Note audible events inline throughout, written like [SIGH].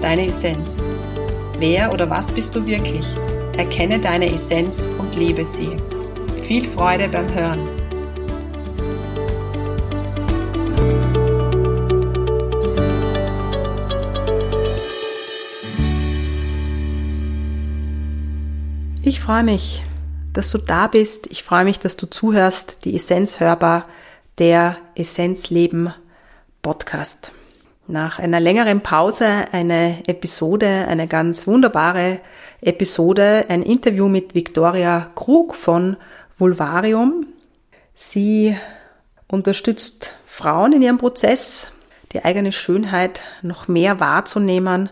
deine Essenz. Wer oder was bist du wirklich? Erkenne deine Essenz und lebe sie. Viel Freude beim Hören. Ich freue mich, dass du da bist. Ich freue mich, dass du zuhörst. Die Essenz hörbar, der Essenzleben Podcast. Nach einer längeren Pause eine Episode, eine ganz wunderbare Episode, ein Interview mit Victoria Krug von Vulvarium. Sie unterstützt Frauen in ihrem Prozess, die eigene Schönheit noch mehr wahrzunehmen,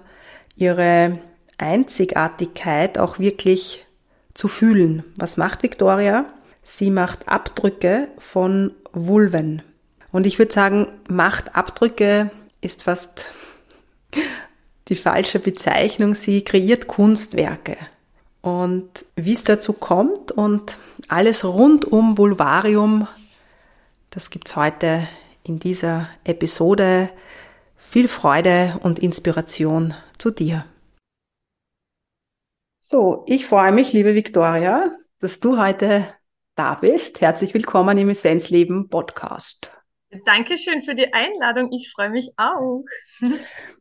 ihre Einzigartigkeit auch wirklich zu fühlen. Was macht Victoria? Sie macht Abdrücke von Vulven. Und ich würde sagen, macht Abdrücke ist fast die falsche Bezeichnung. Sie kreiert Kunstwerke. Und wie es dazu kommt und alles rund um Vulvarium, das gibt's heute in dieser Episode. Viel Freude und Inspiration zu dir. So, ich freue mich, liebe Victoria, dass du heute da bist. Herzlich willkommen im Essenzleben Podcast. Dankeschön für die Einladung. Ich freue mich auch.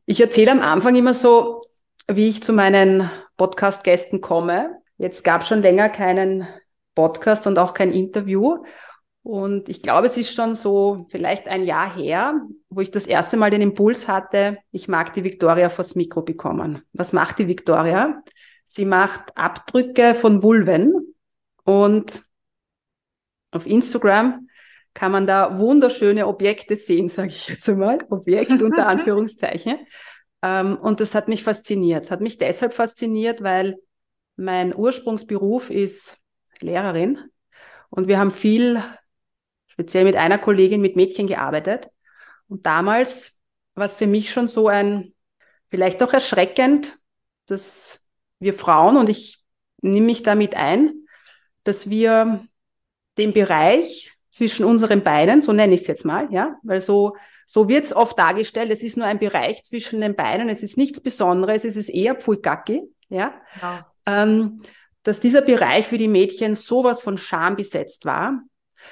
Ich erzähle am Anfang immer so, wie ich zu meinen Podcast-Gästen komme. Jetzt gab es schon länger keinen Podcast und auch kein Interview. Und ich glaube, es ist schon so vielleicht ein Jahr her, wo ich das erste Mal den Impuls hatte, ich mag die Victoria vors Mikro bekommen. Was macht die Victoria? Sie macht Abdrücke von Vulven und auf Instagram kann man da wunderschöne Objekte sehen, sage ich jetzt einmal. Objekt [LAUGHS] unter Anführungszeichen. Ähm, und das hat mich fasziniert. Hat mich deshalb fasziniert, weil mein Ursprungsberuf ist Lehrerin und wir haben viel, speziell mit einer Kollegin, mit Mädchen gearbeitet. Und damals war es für mich schon so ein, vielleicht auch erschreckend, dass wir Frauen, und ich nehme mich damit ein, dass wir den Bereich zwischen unseren Beinen, so nenne ich es jetzt mal, ja, weil so, so wird es oft dargestellt, es ist nur ein Bereich zwischen den Beinen, es ist nichts Besonderes, es ist eher Pfulgacki, ja, ja. Ähm, dass dieser Bereich für die Mädchen sowas von Scham besetzt war.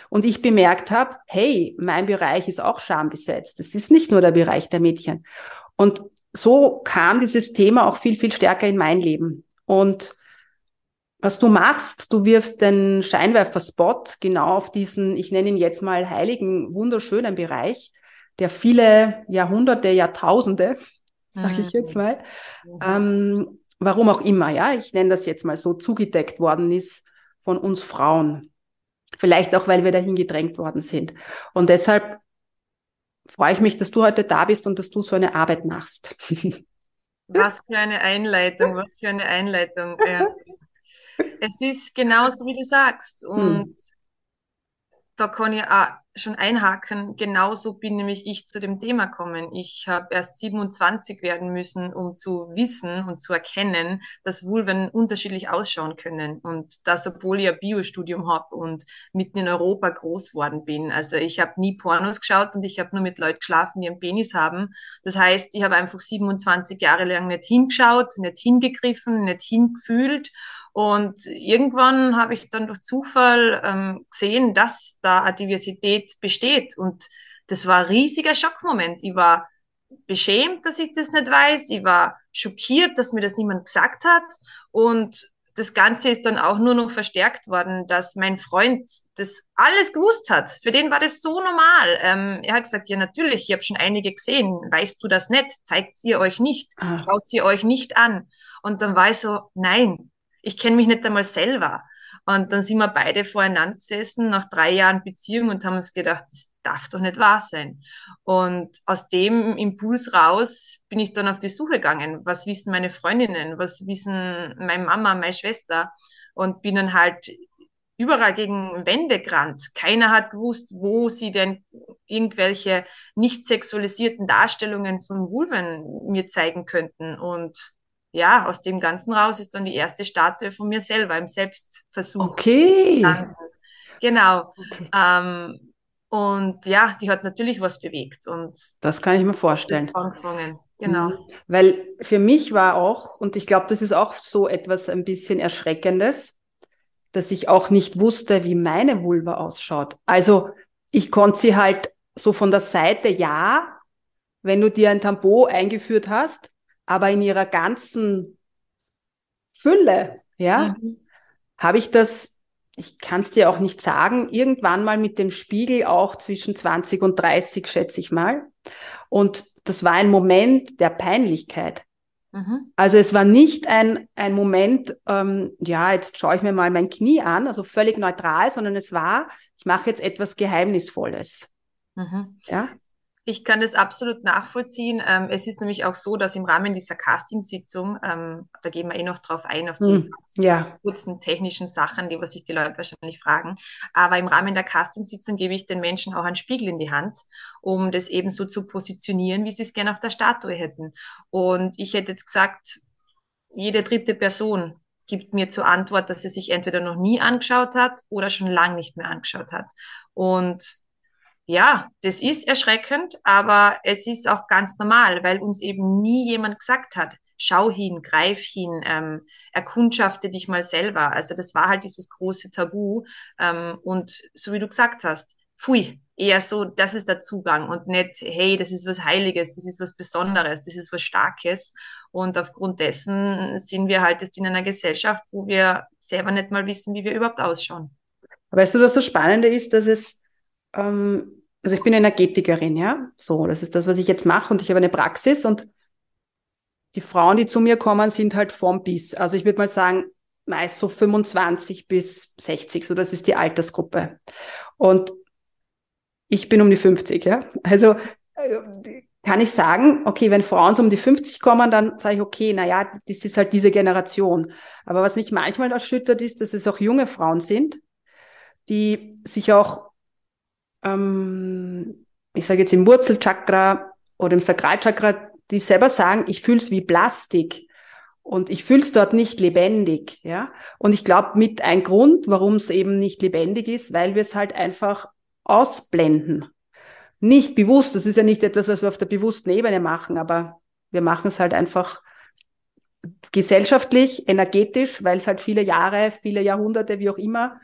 Und ich bemerkt habe, hey, mein Bereich ist auch schambesetzt. Es ist nicht nur der Bereich der Mädchen. Und so kam dieses Thema auch viel, viel stärker in mein Leben. Und was du machst, du wirfst den Scheinwerferspot genau auf diesen, ich nenne ihn jetzt mal heiligen, wunderschönen Bereich, der viele Jahrhunderte, Jahrtausende, [LAUGHS] sage ich jetzt mhm. mal, ähm, warum auch immer, ja, ich nenne das jetzt mal so, zugedeckt worden ist von uns Frauen. Vielleicht auch, weil wir dahin gedrängt worden sind. Und deshalb freue ich mich, dass du heute da bist und dass du so eine Arbeit machst. [LAUGHS] Was für eine Einleitung, was für eine Einleitung. Ja. [LAUGHS] Es ist genauso, wie du sagst. Und hm. da kann ich auch schon einhaken. Genauso bin nämlich ich zu dem Thema gekommen. Ich habe erst 27 werden müssen, um zu wissen und zu erkennen, dass Vulven unterschiedlich ausschauen können. Und das, obwohl ich ein Biostudium habe und mitten in Europa groß worden bin. Also ich habe nie Pornos geschaut und ich habe nur mit Leuten geschlafen, die einen Penis haben. Das heißt, ich habe einfach 27 Jahre lang nicht hingeschaut, nicht hingegriffen, nicht hingefühlt und irgendwann habe ich dann durch Zufall ähm, gesehen, dass da eine Diversität besteht. Und das war ein riesiger Schockmoment. Ich war beschämt, dass ich das nicht weiß. Ich war schockiert, dass mir das niemand gesagt hat. Und das Ganze ist dann auch nur noch verstärkt worden, dass mein Freund das alles gewusst hat. Für den war das so normal. Ähm, er hat gesagt, ja natürlich, ich habe schon einige gesehen. Weißt du das nicht? Zeigt ihr euch nicht? Ah. Schaut sie euch nicht an? Und dann war ich so, nein, ich kenne mich nicht einmal selber. Und dann sind wir beide voreinander gesessen nach drei Jahren Beziehung und haben uns gedacht, das darf doch nicht wahr sein. Und aus dem Impuls raus bin ich dann auf die Suche gegangen. Was wissen meine Freundinnen? Was wissen meine Mama, meine Schwester? Und bin dann halt überall gegen Wände gerannt. Keiner hat gewusst, wo sie denn irgendwelche nicht sexualisierten Darstellungen von Vulven mir zeigen könnten. Und ja, aus dem Ganzen raus ist dann die erste Statue von mir selber im Selbstversuch. Okay. Genau. Okay. Ähm, und ja, die hat natürlich was bewegt. Und das kann ich mir vorstellen. Angefangen. Genau. Mhm. Weil für mich war auch, und ich glaube, das ist auch so etwas ein bisschen Erschreckendes, dass ich auch nicht wusste, wie meine Vulva ausschaut. Also ich konnte sie halt so von der Seite, ja, wenn du dir ein Tampon eingeführt hast, aber in ihrer ganzen Fülle, ja, mhm. habe ich das, ich kann es dir auch nicht sagen, irgendwann mal mit dem Spiegel auch zwischen 20 und 30, schätze ich mal. Und das war ein Moment der Peinlichkeit. Mhm. Also es war nicht ein, ein Moment, ähm, ja, jetzt schaue ich mir mal mein Knie an, also völlig neutral, sondern es war, ich mache jetzt etwas Geheimnisvolles. Mhm. Ja? Ich kann das absolut nachvollziehen. Ähm, es ist nämlich auch so, dass im Rahmen dieser Casting-Sitzung, ähm, da gehen wir eh noch drauf ein, auf die hm, ja. kurzen technischen Sachen, die was sich die Leute wahrscheinlich fragen. Aber im Rahmen der Casting-Sitzung gebe ich den Menschen auch einen Spiegel in die Hand, um das eben so zu positionieren, wie sie es gerne auf der Statue hätten. Und ich hätte jetzt gesagt, jede dritte Person gibt mir zur Antwort, dass sie sich entweder noch nie angeschaut hat oder schon lange nicht mehr angeschaut hat. Und ja, das ist erschreckend, aber es ist auch ganz normal, weil uns eben nie jemand gesagt hat, schau hin, greif hin, ähm, erkundschafte dich mal selber. Also das war halt dieses große Tabu. Ähm, und so wie du gesagt hast, pfui, eher so, das ist der Zugang und nicht, hey, das ist was Heiliges, das ist was Besonderes, das ist was Starkes. Und aufgrund dessen sind wir halt jetzt in einer Gesellschaft, wo wir selber nicht mal wissen, wie wir überhaupt ausschauen. Weißt du, was das Spannende ist, dass es ähm, also ich bin Energetikerin, ja, so, das ist das, was ich jetzt mache und ich habe eine Praxis und die Frauen, die zu mir kommen, sind halt vom bis. Also ich würde mal sagen, meist so 25 bis 60, so das ist die Altersgruppe. Und ich bin um die 50, ja. Also äh, kann ich sagen, okay, wenn Frauen so um die 50 kommen, dann sage ich, okay, na ja, das ist halt diese Generation. Aber was mich manchmal erschüttert ist, dass es auch junge Frauen sind, die sich auch ähm, ich sage jetzt im Wurzelchakra oder im Sakralchakra, die selber sagen, ich fühle es wie Plastik und ich fühle es dort nicht lebendig, ja. Und ich glaube, mit ein Grund, warum es eben nicht lebendig ist, weil wir es halt einfach ausblenden. Nicht bewusst, das ist ja nicht etwas, was wir auf der bewussten Ebene machen, aber wir machen es halt einfach gesellschaftlich, energetisch, weil es halt viele Jahre, viele Jahrhunderte, wie auch immer,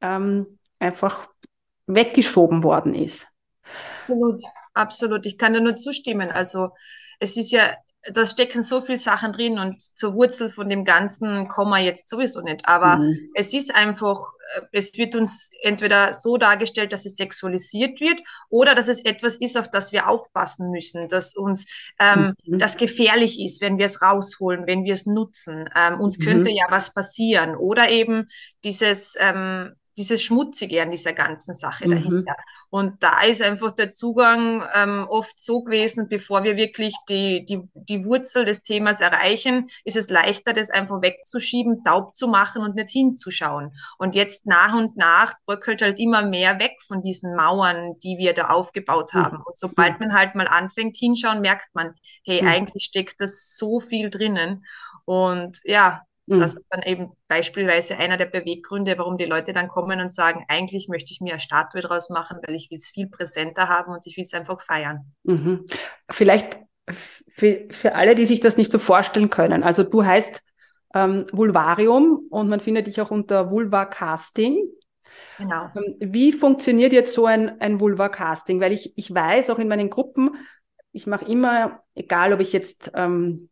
ähm, einfach weggeschoben worden ist. Absolut, absolut. Ich kann dir nur zustimmen. Also es ist ja, da stecken so viele Sachen drin und zur Wurzel von dem Ganzen kommen wir jetzt sowieso nicht. Aber mhm. es ist einfach, äh, es wird uns entweder so dargestellt, dass es sexualisiert wird oder dass es etwas ist, auf das wir aufpassen müssen, dass uns ähm, mhm. das gefährlich ist, wenn wir es rausholen, wenn wir es nutzen. Ähm, uns mhm. könnte ja was passieren. Oder eben dieses, ähm, dieses Schmutzige an dieser ganzen Sache mhm. dahinter. Und da ist einfach der Zugang ähm, oft so gewesen, bevor wir wirklich die, die, die Wurzel des Themas erreichen, ist es leichter, das einfach wegzuschieben, taub zu machen und nicht hinzuschauen. Und jetzt nach und nach bröckelt halt immer mehr weg von diesen Mauern, die wir da aufgebaut mhm. haben. Und sobald man halt mal anfängt hinschauen, merkt man, hey, mhm. eigentlich steckt das so viel drinnen. Und ja, Mhm. Das ist dann eben beispielsweise einer der Beweggründe, warum die Leute dann kommen und sagen, eigentlich möchte ich mir eine Statue draus machen, weil ich will es viel präsenter haben und ich will es einfach feiern. Mhm. Vielleicht für, für alle, die sich das nicht so vorstellen können. Also du heißt ähm, Vulvarium und man findet dich auch unter Vulva Casting. Genau. Ähm, wie funktioniert jetzt so ein, ein Vulva Casting? Weil ich, ich weiß auch in meinen Gruppen, ich mache immer, egal ob ich jetzt ähm,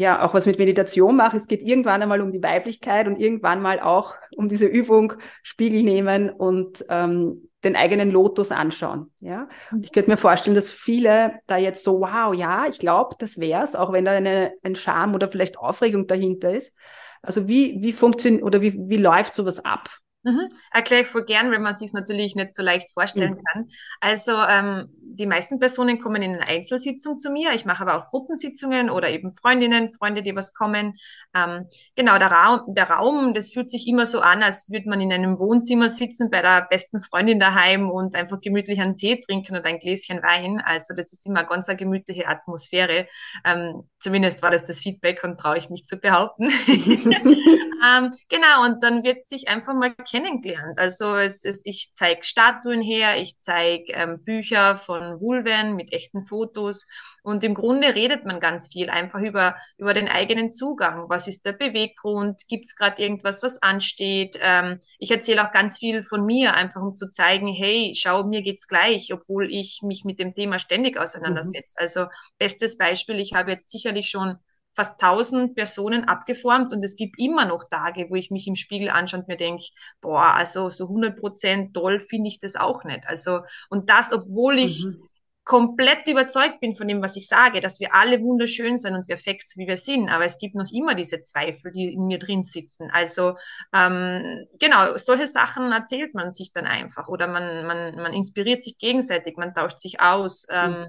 ja auch was mit Meditation mache. Es geht irgendwann einmal um die Weiblichkeit und irgendwann mal auch um diese Übung Spiegel nehmen und ähm, den eigenen Lotus anschauen. Ja, und ich könnte mir vorstellen, dass viele da jetzt so, wow, ja, ich glaube, das wär's, auch wenn da eine, ein Charme oder vielleicht Aufregung dahinter ist. Also wie, wie funktioniert oder wie, wie läuft sowas ab? Mhm. Erkläre ich voll gern, wenn man sich natürlich nicht so leicht vorstellen mhm. kann. Also ähm, die meisten Personen kommen in eine Einzelsitzung zu mir. Ich mache aber auch Gruppensitzungen oder eben Freundinnen, Freunde, die was kommen. Ähm, genau, der Raum, der Raum, das fühlt sich immer so an, als würde man in einem Wohnzimmer sitzen bei der besten Freundin daheim und einfach gemütlich einen Tee trinken und ein Gläschen Wein. Also das ist immer ganz eine gemütliche Atmosphäre. Ähm, zumindest war das das Feedback und traue ich mich zu behaupten. [LAUGHS] ähm, genau, und dann wird sich einfach mal kennengelernt. Also es ist, ich zeige Statuen her, ich zeige ähm, Bücher von Vulven mit echten Fotos und im Grunde redet man ganz viel einfach über, über den eigenen Zugang. Was ist der Beweggrund? Gibt es gerade irgendwas, was ansteht? Ähm, ich erzähle auch ganz viel von mir, einfach um zu zeigen, hey, schau, mir geht's gleich, obwohl ich mich mit dem Thema ständig auseinandersetze. Mhm. Also bestes Beispiel, ich habe jetzt sicherlich schon fast 1000 Personen abgeformt und es gibt immer noch Tage, wo ich mich im Spiegel anschaue und mir denke, boah, also so 100 Prozent toll finde ich das auch nicht. Also, und das, obwohl ich mhm. Komplett überzeugt bin von dem, was ich sage, dass wir alle wunderschön sind und perfekt, wie wir sind, aber es gibt noch immer diese Zweifel, die in mir drin sitzen. Also, ähm, genau, solche Sachen erzählt man sich dann einfach oder man, man, man inspiriert sich gegenseitig, man tauscht sich aus. Ähm, mhm.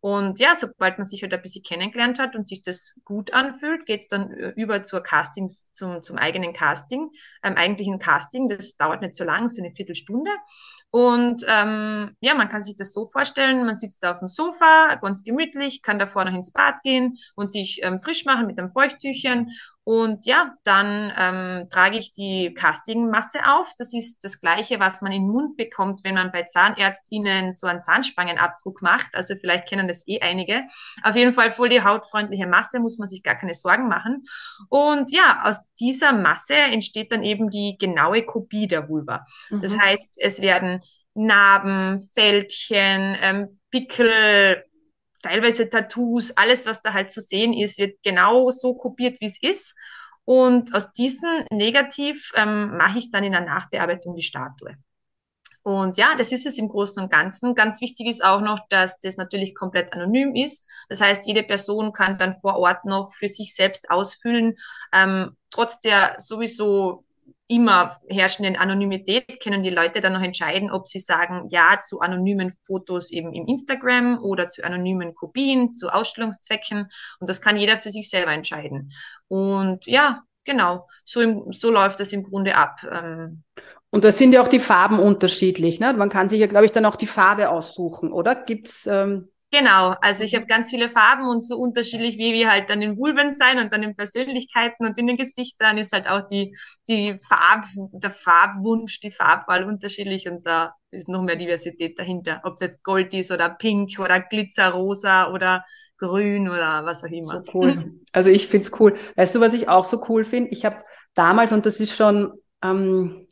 Und ja, sobald man sich halt ein bisschen kennengelernt hat und sich das gut anfühlt, geht's dann über zur Castings, zum, zum eigenen Casting, ähm, eigentlichen Casting. Das dauert nicht so lang, so eine Viertelstunde. Und ähm, ja, man kann sich das so vorstellen, man sitzt da auf dem Sofa, ganz gemütlich, kann davor noch ins Bad gehen und sich ähm, frisch machen mit einem Feuchttüchchen. Und ja, dann ähm, trage ich die Castingmasse auf. Das ist das Gleiche, was man in den Mund bekommt, wenn man bei Zahnärztinnen so einen Zahnspangenabdruck macht. Also vielleicht kennen das eh einige. Auf jeden Fall voll die hautfreundliche Masse, muss man sich gar keine Sorgen machen. Und ja, aus dieser Masse entsteht dann eben die genaue Kopie der Vulva. Mhm. Das heißt, es werden Narben, Fältchen, ähm, Pickel, teilweise Tattoos, alles, was da halt zu sehen ist, wird genau so kopiert, wie es ist. Und aus diesen Negativ ähm, mache ich dann in der Nachbearbeitung die Statue. Und ja, das ist es im Großen und Ganzen. Ganz wichtig ist auch noch, dass das natürlich komplett anonym ist. Das heißt, jede Person kann dann vor Ort noch für sich selbst ausfüllen, ähm, trotz der sowieso immer herrschenden Anonymität können die Leute dann noch entscheiden, ob sie sagen ja zu anonymen Fotos eben im Instagram oder zu anonymen Kopien, zu Ausstellungszwecken. Und das kann jeder für sich selber entscheiden. Und ja, genau, so, im, so läuft das im Grunde ab. Ähm, und da sind ja auch die Farben unterschiedlich. Ne? Man kann sich ja, glaube ich, dann auch die Farbe aussuchen, oder? Gibt's ähm Genau, also ich habe ganz viele Farben und so unterschiedlich, wie wir halt dann in Vulven sein und dann in Persönlichkeiten und in den Gesichtern ist halt auch die, die Farb, der Farbwunsch, die Farbwahl unterschiedlich und da ist noch mehr Diversität dahinter. Ob es jetzt Gold ist oder Pink oder Glitzerrosa oder Grün oder was auch immer. So cool. Also ich find's cool. Weißt du, was ich auch so cool finde? Ich habe damals, und das ist schon ähm,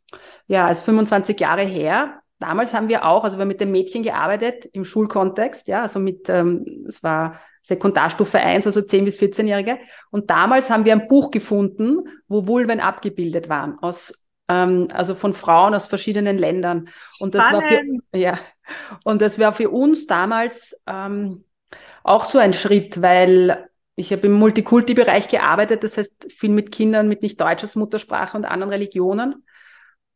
ja, als 25 Jahre her, damals haben wir auch, also wir haben mit den Mädchen gearbeitet im Schulkontext, ja, also mit, ähm, es war Sekundarstufe 1, also 10- bis 14-Jährige. Und damals haben wir ein Buch gefunden, wo Vulven abgebildet waren, aus, ähm, also von Frauen aus verschiedenen Ländern. Und das Spannend. war für, ja, und das war für uns damals ähm, auch so ein Schritt, weil ich habe im Multikulti-Bereich gearbeitet, das heißt viel mit Kindern mit nicht deutscher Muttersprache und anderen Religionen.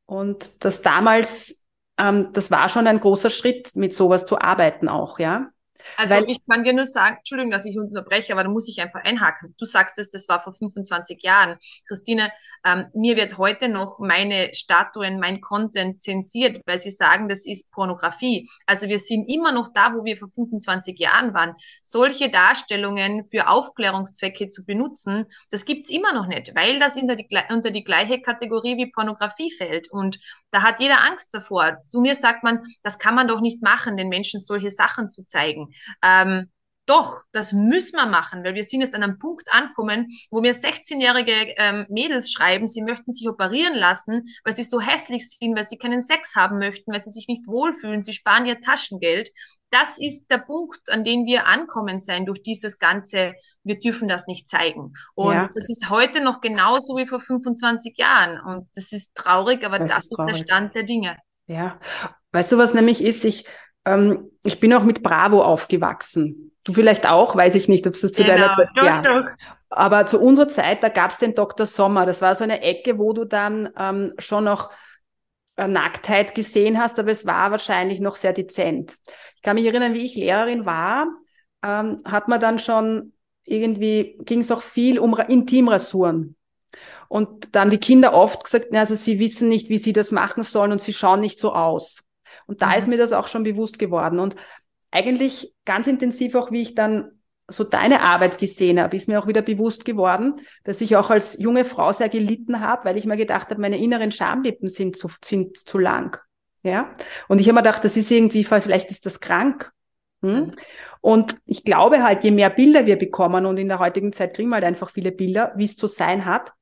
Und das damals ähm, das war schon ein großer Schritt, mit sowas zu arbeiten auch, ja. Also Weil, ich kann dir nur sagen, Entschuldigung, dass ich unterbreche, aber da muss ich einfach einhaken. Du sagst es, das war vor 25 Jahren. Christine, ähm, mir wird heute noch meine Statuen, mein Content zensiert, weil sie sagen, das ist Pornografie. Also wir sind immer noch da, wo wir vor 25 Jahren waren. Solche Darstellungen für Aufklärungszwecke zu benutzen, das gibt's immer noch nicht, weil das unter die, unter die gleiche Kategorie wie Pornografie fällt. Und da hat jeder Angst davor. Zu mir sagt man, das kann man doch nicht machen, den Menschen solche Sachen zu zeigen. Ähm, doch, das müssen wir machen, weil wir sind jetzt an einem Punkt ankommen, wo mir 16-jährige ähm, Mädels schreiben, sie möchten sich operieren lassen, weil sie so hässlich sind, weil sie keinen Sex haben möchten, weil sie sich nicht wohlfühlen, sie sparen ihr Taschengeld. Das ist der Punkt, an dem wir ankommen sein durch dieses ganze, wir dürfen das nicht zeigen. Und ja. das ist heute noch genauso wie vor 25 Jahren. Und das ist traurig, aber das, das ist, traurig. ist der Stand der Dinge. Ja. Weißt du, was nämlich ist? Ich ähm, ich bin auch mit Bravo aufgewachsen. du vielleicht auch, weiß ich nicht, ob es das zu genau, deiner Zeit doch, ja. Doch. Aber zu unserer Zeit, da gab es den Dr. Sommer. Das war so eine Ecke, wo du dann ähm, schon noch äh, Nacktheit gesehen hast, aber es war wahrscheinlich noch sehr dezent. Ich kann mich erinnern, wie ich Lehrerin war, ähm, hat man dann schon irgendwie, ging es auch viel um Intimrasuren. Und dann die Kinder oft gesagt, also sie wissen nicht, wie sie das machen sollen und sie schauen nicht so aus. Und da mhm. ist mir das auch schon bewusst geworden. Und eigentlich ganz intensiv auch, wie ich dann so deine Arbeit gesehen habe, ist mir auch wieder bewusst geworden, dass ich auch als junge Frau sehr gelitten habe, weil ich mir gedacht habe, meine inneren Schamlippen sind zu, sind zu lang. Ja. Und ich habe mir gedacht, das ist irgendwie, vielleicht ist das krank. Hm? Mhm. Und ich glaube halt, je mehr Bilder wir bekommen, und in der heutigen Zeit kriegen wir halt einfach viele Bilder, wie es zu sein hat,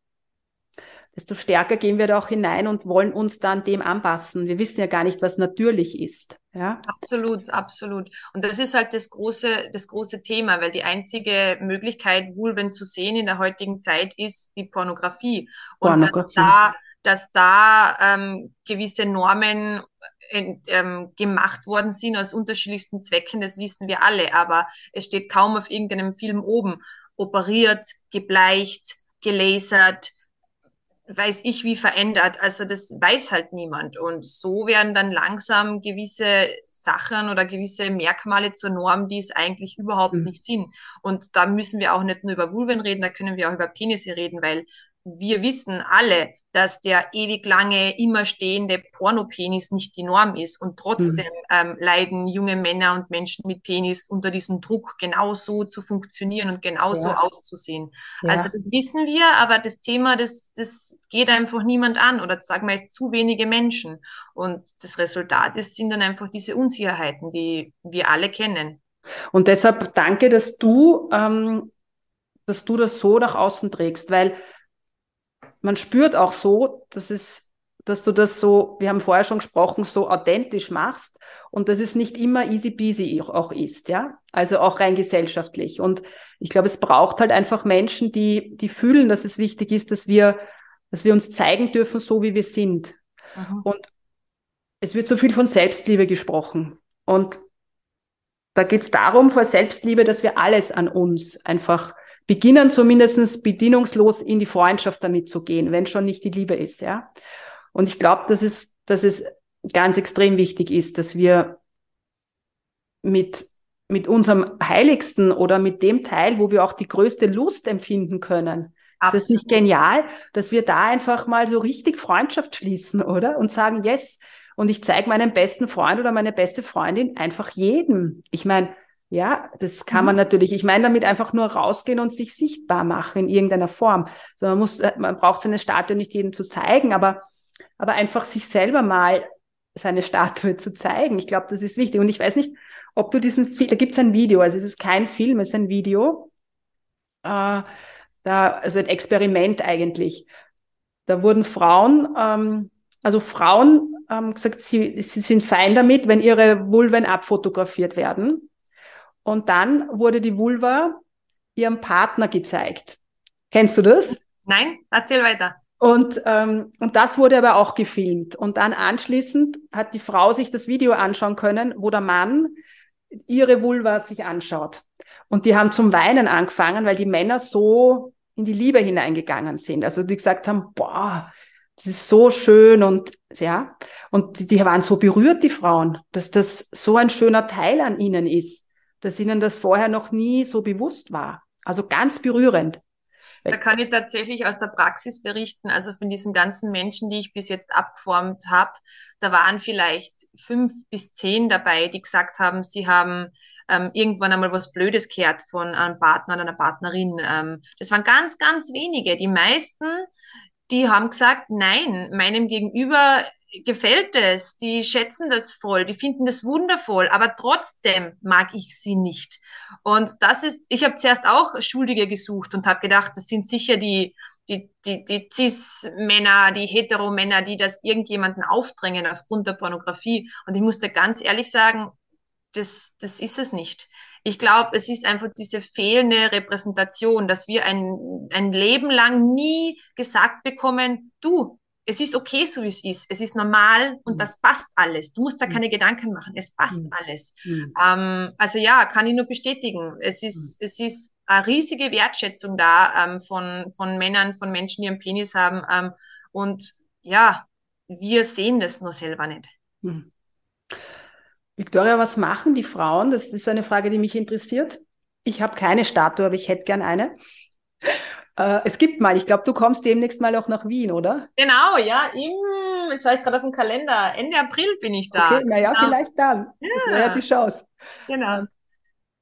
desto stärker gehen wir da auch hinein und wollen uns dann dem anpassen. Wir wissen ja gar nicht, was natürlich ist. Ja? Absolut, absolut. Und das ist halt das große, das große Thema, weil die einzige Möglichkeit, Vulven zu sehen in der heutigen Zeit, ist die Pornografie. Und Pornografie. Da, dass da ähm, gewisse Normen ähm, gemacht worden sind aus unterschiedlichsten Zwecken, das wissen wir alle, aber es steht kaum auf irgendeinem Film oben. Operiert, gebleicht, gelasert, weiß ich wie verändert. Also das weiß halt niemand. Und so werden dann langsam gewisse Sachen oder gewisse Merkmale zur Norm, die es eigentlich überhaupt mhm. nicht sind. Und da müssen wir auch nicht nur über Vulven reden, da können wir auch über Penisse reden, weil wir wissen alle, dass der ewig lange, immer stehende Pornopenis nicht die Norm ist. Und trotzdem mhm. ähm, leiden junge Männer und Menschen mit Penis unter diesem Druck, genauso zu funktionieren und genauso ja. auszusehen. Ja. Also das wissen wir, aber das Thema, das, das geht einfach niemand an oder sagen wir es zu wenige Menschen. Und das Resultat ist, sind dann einfach diese Unsicherheiten, die wir alle kennen. Und deshalb danke, dass du, ähm, dass du das so nach außen trägst, weil man spürt auch so, dass es dass du das so, wir haben vorher schon gesprochen, so authentisch machst und dass es nicht immer easy peasy auch ist, ja. Also auch rein gesellschaftlich. Und ich glaube, es braucht halt einfach Menschen, die, die fühlen, dass es wichtig ist, dass wir, dass wir uns zeigen dürfen, so wie wir sind. Mhm. Und es wird so viel von Selbstliebe gesprochen. Und da geht es darum, vor Selbstliebe, dass wir alles an uns einfach beginnen zumindest bedienungslos in die Freundschaft damit zu gehen, wenn schon nicht die Liebe ist, ja. Und ich glaube, dass es, dass es ganz extrem wichtig ist, dass wir mit, mit unserem Heiligsten oder mit dem Teil, wo wir auch die größte Lust empfinden können, Absolut. ist das nicht genial, dass wir da einfach mal so richtig Freundschaft schließen, oder? Und sagen, yes. Und ich zeige meinen besten Freund oder meine beste Freundin einfach jedem. Ich meine, ja, das kann man mhm. natürlich. Ich meine damit einfach nur rausgehen und sich sichtbar machen in irgendeiner Form. Also man muss, äh, man braucht seine Statue nicht jedem zu zeigen, aber, aber einfach sich selber mal seine Statue zu zeigen. Ich glaube, das ist wichtig. Und ich weiß nicht, ob du diesen Film, da gibt es ein Video, also es ist kein Film, es ist ein Video. Äh, da, also ein Experiment eigentlich. Da wurden Frauen, ähm, also Frauen ähm, gesagt, sie, sie sind fein damit, wenn ihre Vulven abfotografiert werden. Und dann wurde die Vulva ihrem Partner gezeigt. Kennst du das? Nein, erzähl weiter. Und, ähm, und das wurde aber auch gefilmt. Und dann anschließend hat die Frau sich das Video anschauen können, wo der Mann ihre Vulva sich anschaut. Und die haben zum Weinen angefangen, weil die Männer so in die Liebe hineingegangen sind. Also die gesagt haben, boah, das ist so schön und ja. Und die, die waren so berührt, die Frauen, dass das so ein schöner Teil an ihnen ist dass ihnen das vorher noch nie so bewusst war. Also ganz berührend. Da kann ich tatsächlich aus der Praxis berichten, also von diesen ganzen Menschen, die ich bis jetzt abgeformt habe, da waren vielleicht fünf bis zehn dabei, die gesagt haben, sie haben ähm, irgendwann einmal was Blödes gehört von einem Partner oder einer Partnerin. Ähm, das waren ganz, ganz wenige. Die meisten, die haben gesagt, nein, meinem Gegenüber gefällt es, die schätzen das voll, die finden das wundervoll, aber trotzdem mag ich sie nicht. Und das ist, ich habe zuerst auch Schuldige gesucht und habe gedacht, das sind sicher die, die, die, die Cis-Männer, die Hetero-Männer, die das irgendjemanden aufdrängen aufgrund der Pornografie. Und ich musste ganz ehrlich sagen, das, das ist es nicht. Ich glaube, es ist einfach diese fehlende Repräsentation, dass wir ein, ein Leben lang nie gesagt bekommen, du, es ist okay, so wie es ist. Es ist normal und mhm. das passt alles. Du musst da mhm. keine Gedanken machen. Es passt mhm. alles. Mhm. Ähm, also ja, kann ich nur bestätigen. Es ist, mhm. es ist eine riesige Wertschätzung da ähm, von, von Männern, von Menschen, die einen Penis haben. Ähm, und ja, wir sehen das nur selber nicht. Mhm. Victoria, was machen die Frauen? Das ist eine Frage, die mich interessiert. Ich habe keine Statue, aber ich hätte gern eine. Äh, es gibt mal, ich glaube, du kommst demnächst mal auch nach Wien, oder? Genau, ja, im, jetzt schaue ich gerade auf den Kalender, Ende April bin ich da. Okay, naja, genau. vielleicht dann. Ja. Das wäre ja die Chance. Genau.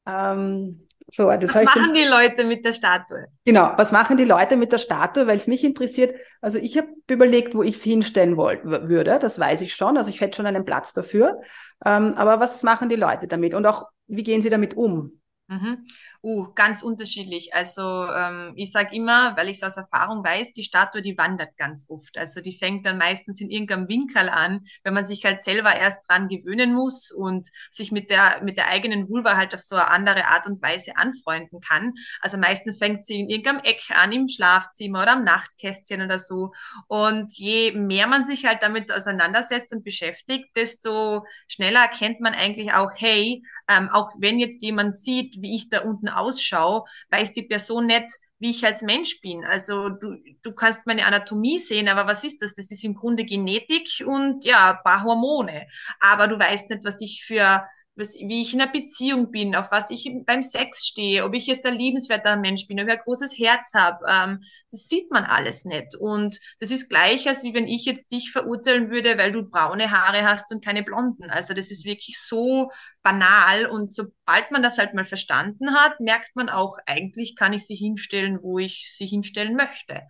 Ähm, so, was machen die Leute mit der Statue? Genau, was machen die Leute mit der Statue? Weil es mich interessiert, also ich habe überlegt, wo ich sie hinstellen wollt, würde, das weiß ich schon, also ich hätte schon einen Platz dafür. Ähm, aber was machen die Leute damit und auch, wie gehen sie damit um? Mhm. Uh, ganz unterschiedlich. Also ähm, ich sage immer, weil ich es aus Erfahrung weiß, die Statue, die wandert ganz oft. Also die fängt dann meistens in irgendeinem Winkel an, wenn man sich halt selber erst dran gewöhnen muss und sich mit der, mit der eigenen Vulva halt auf so eine andere Art und Weise anfreunden kann. Also meistens fängt sie in irgendeinem Eck an, im Schlafzimmer oder am Nachtkästchen oder so. Und je mehr man sich halt damit auseinandersetzt und beschäftigt, desto schneller erkennt man eigentlich auch, hey, ähm, auch wenn jetzt jemand sieht, wie ich da unten ausschaue, weiß die Person nicht, wie ich als Mensch bin. Also du, du kannst meine Anatomie sehen, aber was ist das? Das ist im Grunde Genetik und ja, ein paar Hormone. Aber du weißt nicht, was ich für was, wie ich in einer Beziehung bin, auf was ich beim Sex stehe, ob ich jetzt ein liebenswerter Mensch bin, ob ich ein großes Herz habe, ähm, das sieht man alles nicht. Und das ist gleich, als wie wenn ich jetzt dich verurteilen würde, weil du braune Haare hast und keine blonden. Also das ist wirklich so banal. Und sobald man das halt mal verstanden hat, merkt man auch, eigentlich kann ich sie hinstellen, wo ich sie hinstellen möchte.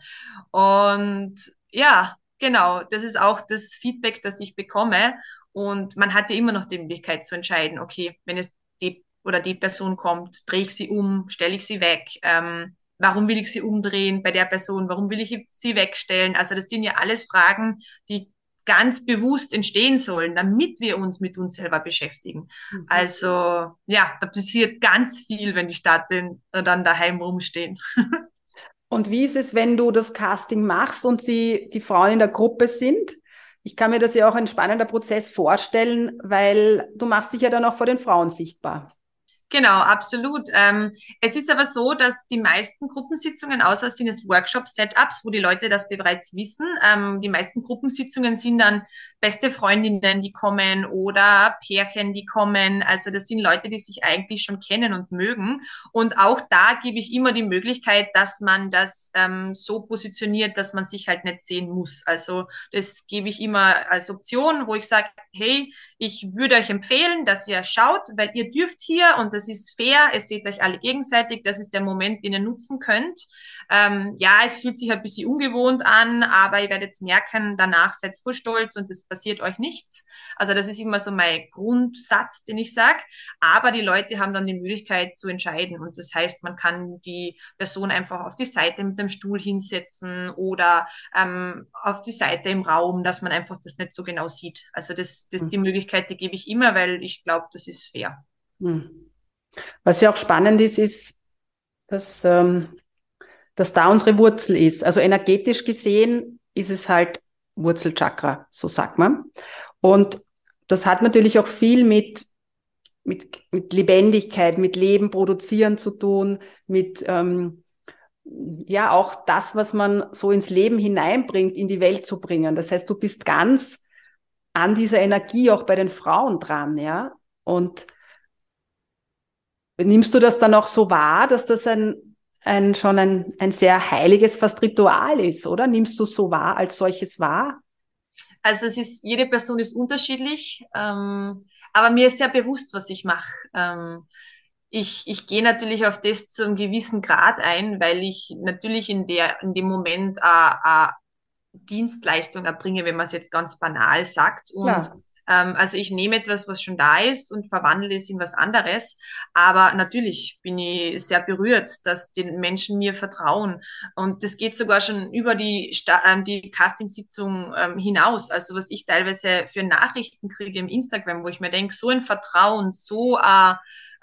Und ja, Genau, das ist auch das Feedback, das ich bekomme. Und man hat ja immer noch die Möglichkeit zu entscheiden, okay, wenn es die oder die Person kommt, drehe ich sie um, stelle ich sie weg, ähm, warum will ich sie umdrehen bei der Person, warum will ich sie wegstellen? Also das sind ja alles Fragen, die ganz bewusst entstehen sollen, damit wir uns mit uns selber beschäftigen. Mhm. Also ja, da passiert ganz viel, wenn die Staaten dann daheim rumstehen. [LAUGHS] Und wie ist es, wenn du das Casting machst und die, die Frauen in der Gruppe sind? Ich kann mir das ja auch ein spannender Prozess vorstellen, weil du machst dich ja dann auch vor den Frauen sichtbar. Genau, absolut. Ähm, es ist aber so, dass die meisten Gruppensitzungen, außer es sind jetzt Workshop-Setups, wo die Leute das bereits wissen, ähm, die meisten Gruppensitzungen sind dann beste Freundinnen, die kommen oder Pärchen, die kommen. Also das sind Leute, die sich eigentlich schon kennen und mögen. Und auch da gebe ich immer die Möglichkeit, dass man das ähm, so positioniert, dass man sich halt nicht sehen muss. Also das gebe ich immer als Option, wo ich sage, hey, ich würde euch empfehlen, dass ihr schaut, weil ihr dürft hier und das ist fair, es seht euch alle gegenseitig, das ist der Moment, den ihr nutzen könnt. Ähm, ja, es fühlt sich ein bisschen ungewohnt an, aber ihr werdet merken, danach seid ihr voll stolz und es passiert euch nichts. Also das ist immer so mein Grundsatz, den ich sage. Aber die Leute haben dann die Möglichkeit zu entscheiden und das heißt, man kann die Person einfach auf die Seite mit dem Stuhl hinsetzen oder ähm, auf die Seite im Raum, dass man einfach das nicht so genau sieht. Also das, das die mhm. Möglichkeit, die gebe ich immer, weil ich glaube, das ist fair. Hm. Was ja auch spannend ist, ist, dass, ähm, dass da unsere Wurzel ist. Also energetisch gesehen ist es halt Wurzelchakra, so sagt man. Und das hat natürlich auch viel mit, mit, mit Lebendigkeit, mit Leben produzieren zu tun, mit ähm, ja auch das, was man so ins Leben hineinbringt, in die Welt zu bringen. Das heißt, du bist ganz an dieser Energie auch bei den Frauen dran, ja. Und Nimmst du das dann auch so wahr, dass das ein, ein schon ein, ein sehr heiliges, fast Ritual ist, oder? Nimmst du so wahr als solches wahr? Also es ist, jede Person ist unterschiedlich, ähm, aber mir ist sehr bewusst, was ich mache. Ähm, ich, ich gehe natürlich auf das zu einem gewissen Grad ein, weil ich natürlich in der in dem Moment eine Dienstleistung erbringe, wenn man es jetzt ganz banal sagt. Und ja. Ähm, also ich nehme etwas, was schon da ist und verwandle es in was anderes. Aber natürlich bin ich sehr berührt, dass die Menschen mir vertrauen. Und das geht sogar schon über die, Sta ähm, die Casting-Sitzung ähm, hinaus. Also was ich teilweise für Nachrichten kriege im Instagram, wo ich mir denke, so ein Vertrauen, so äh,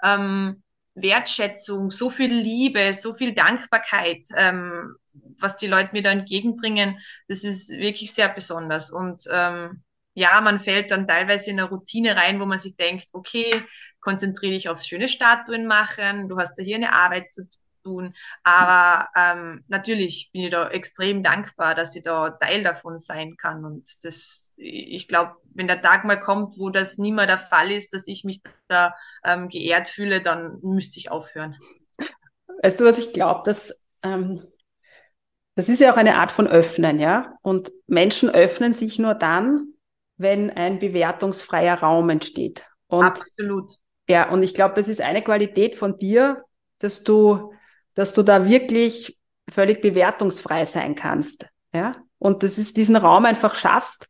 ähm, Wertschätzung, so viel Liebe, so viel Dankbarkeit, ähm, was die Leute mir da entgegenbringen, das ist wirklich sehr besonders. Und ähm, ja, man fällt dann teilweise in eine Routine rein, wo man sich denkt, okay, konzentriere dich aufs schöne Statuen machen, du hast da hier eine Arbeit zu tun. Aber ähm, natürlich bin ich da extrem dankbar, dass ich da Teil davon sein kann. Und das, ich glaube, wenn der Tag mal kommt, wo das nie mehr der Fall ist, dass ich mich da ähm, geehrt fühle, dann müsste ich aufhören. Weißt du, was ich glaube, dass ähm, das ist ja auch eine Art von Öffnen, ja. Und Menschen öffnen sich nur dann, wenn ein bewertungsfreier Raum entsteht. Und, Absolut. Ja, und ich glaube, das ist eine Qualität von dir, dass du, dass du da wirklich völlig bewertungsfrei sein kannst. Ja, und das ist diesen Raum einfach schaffst.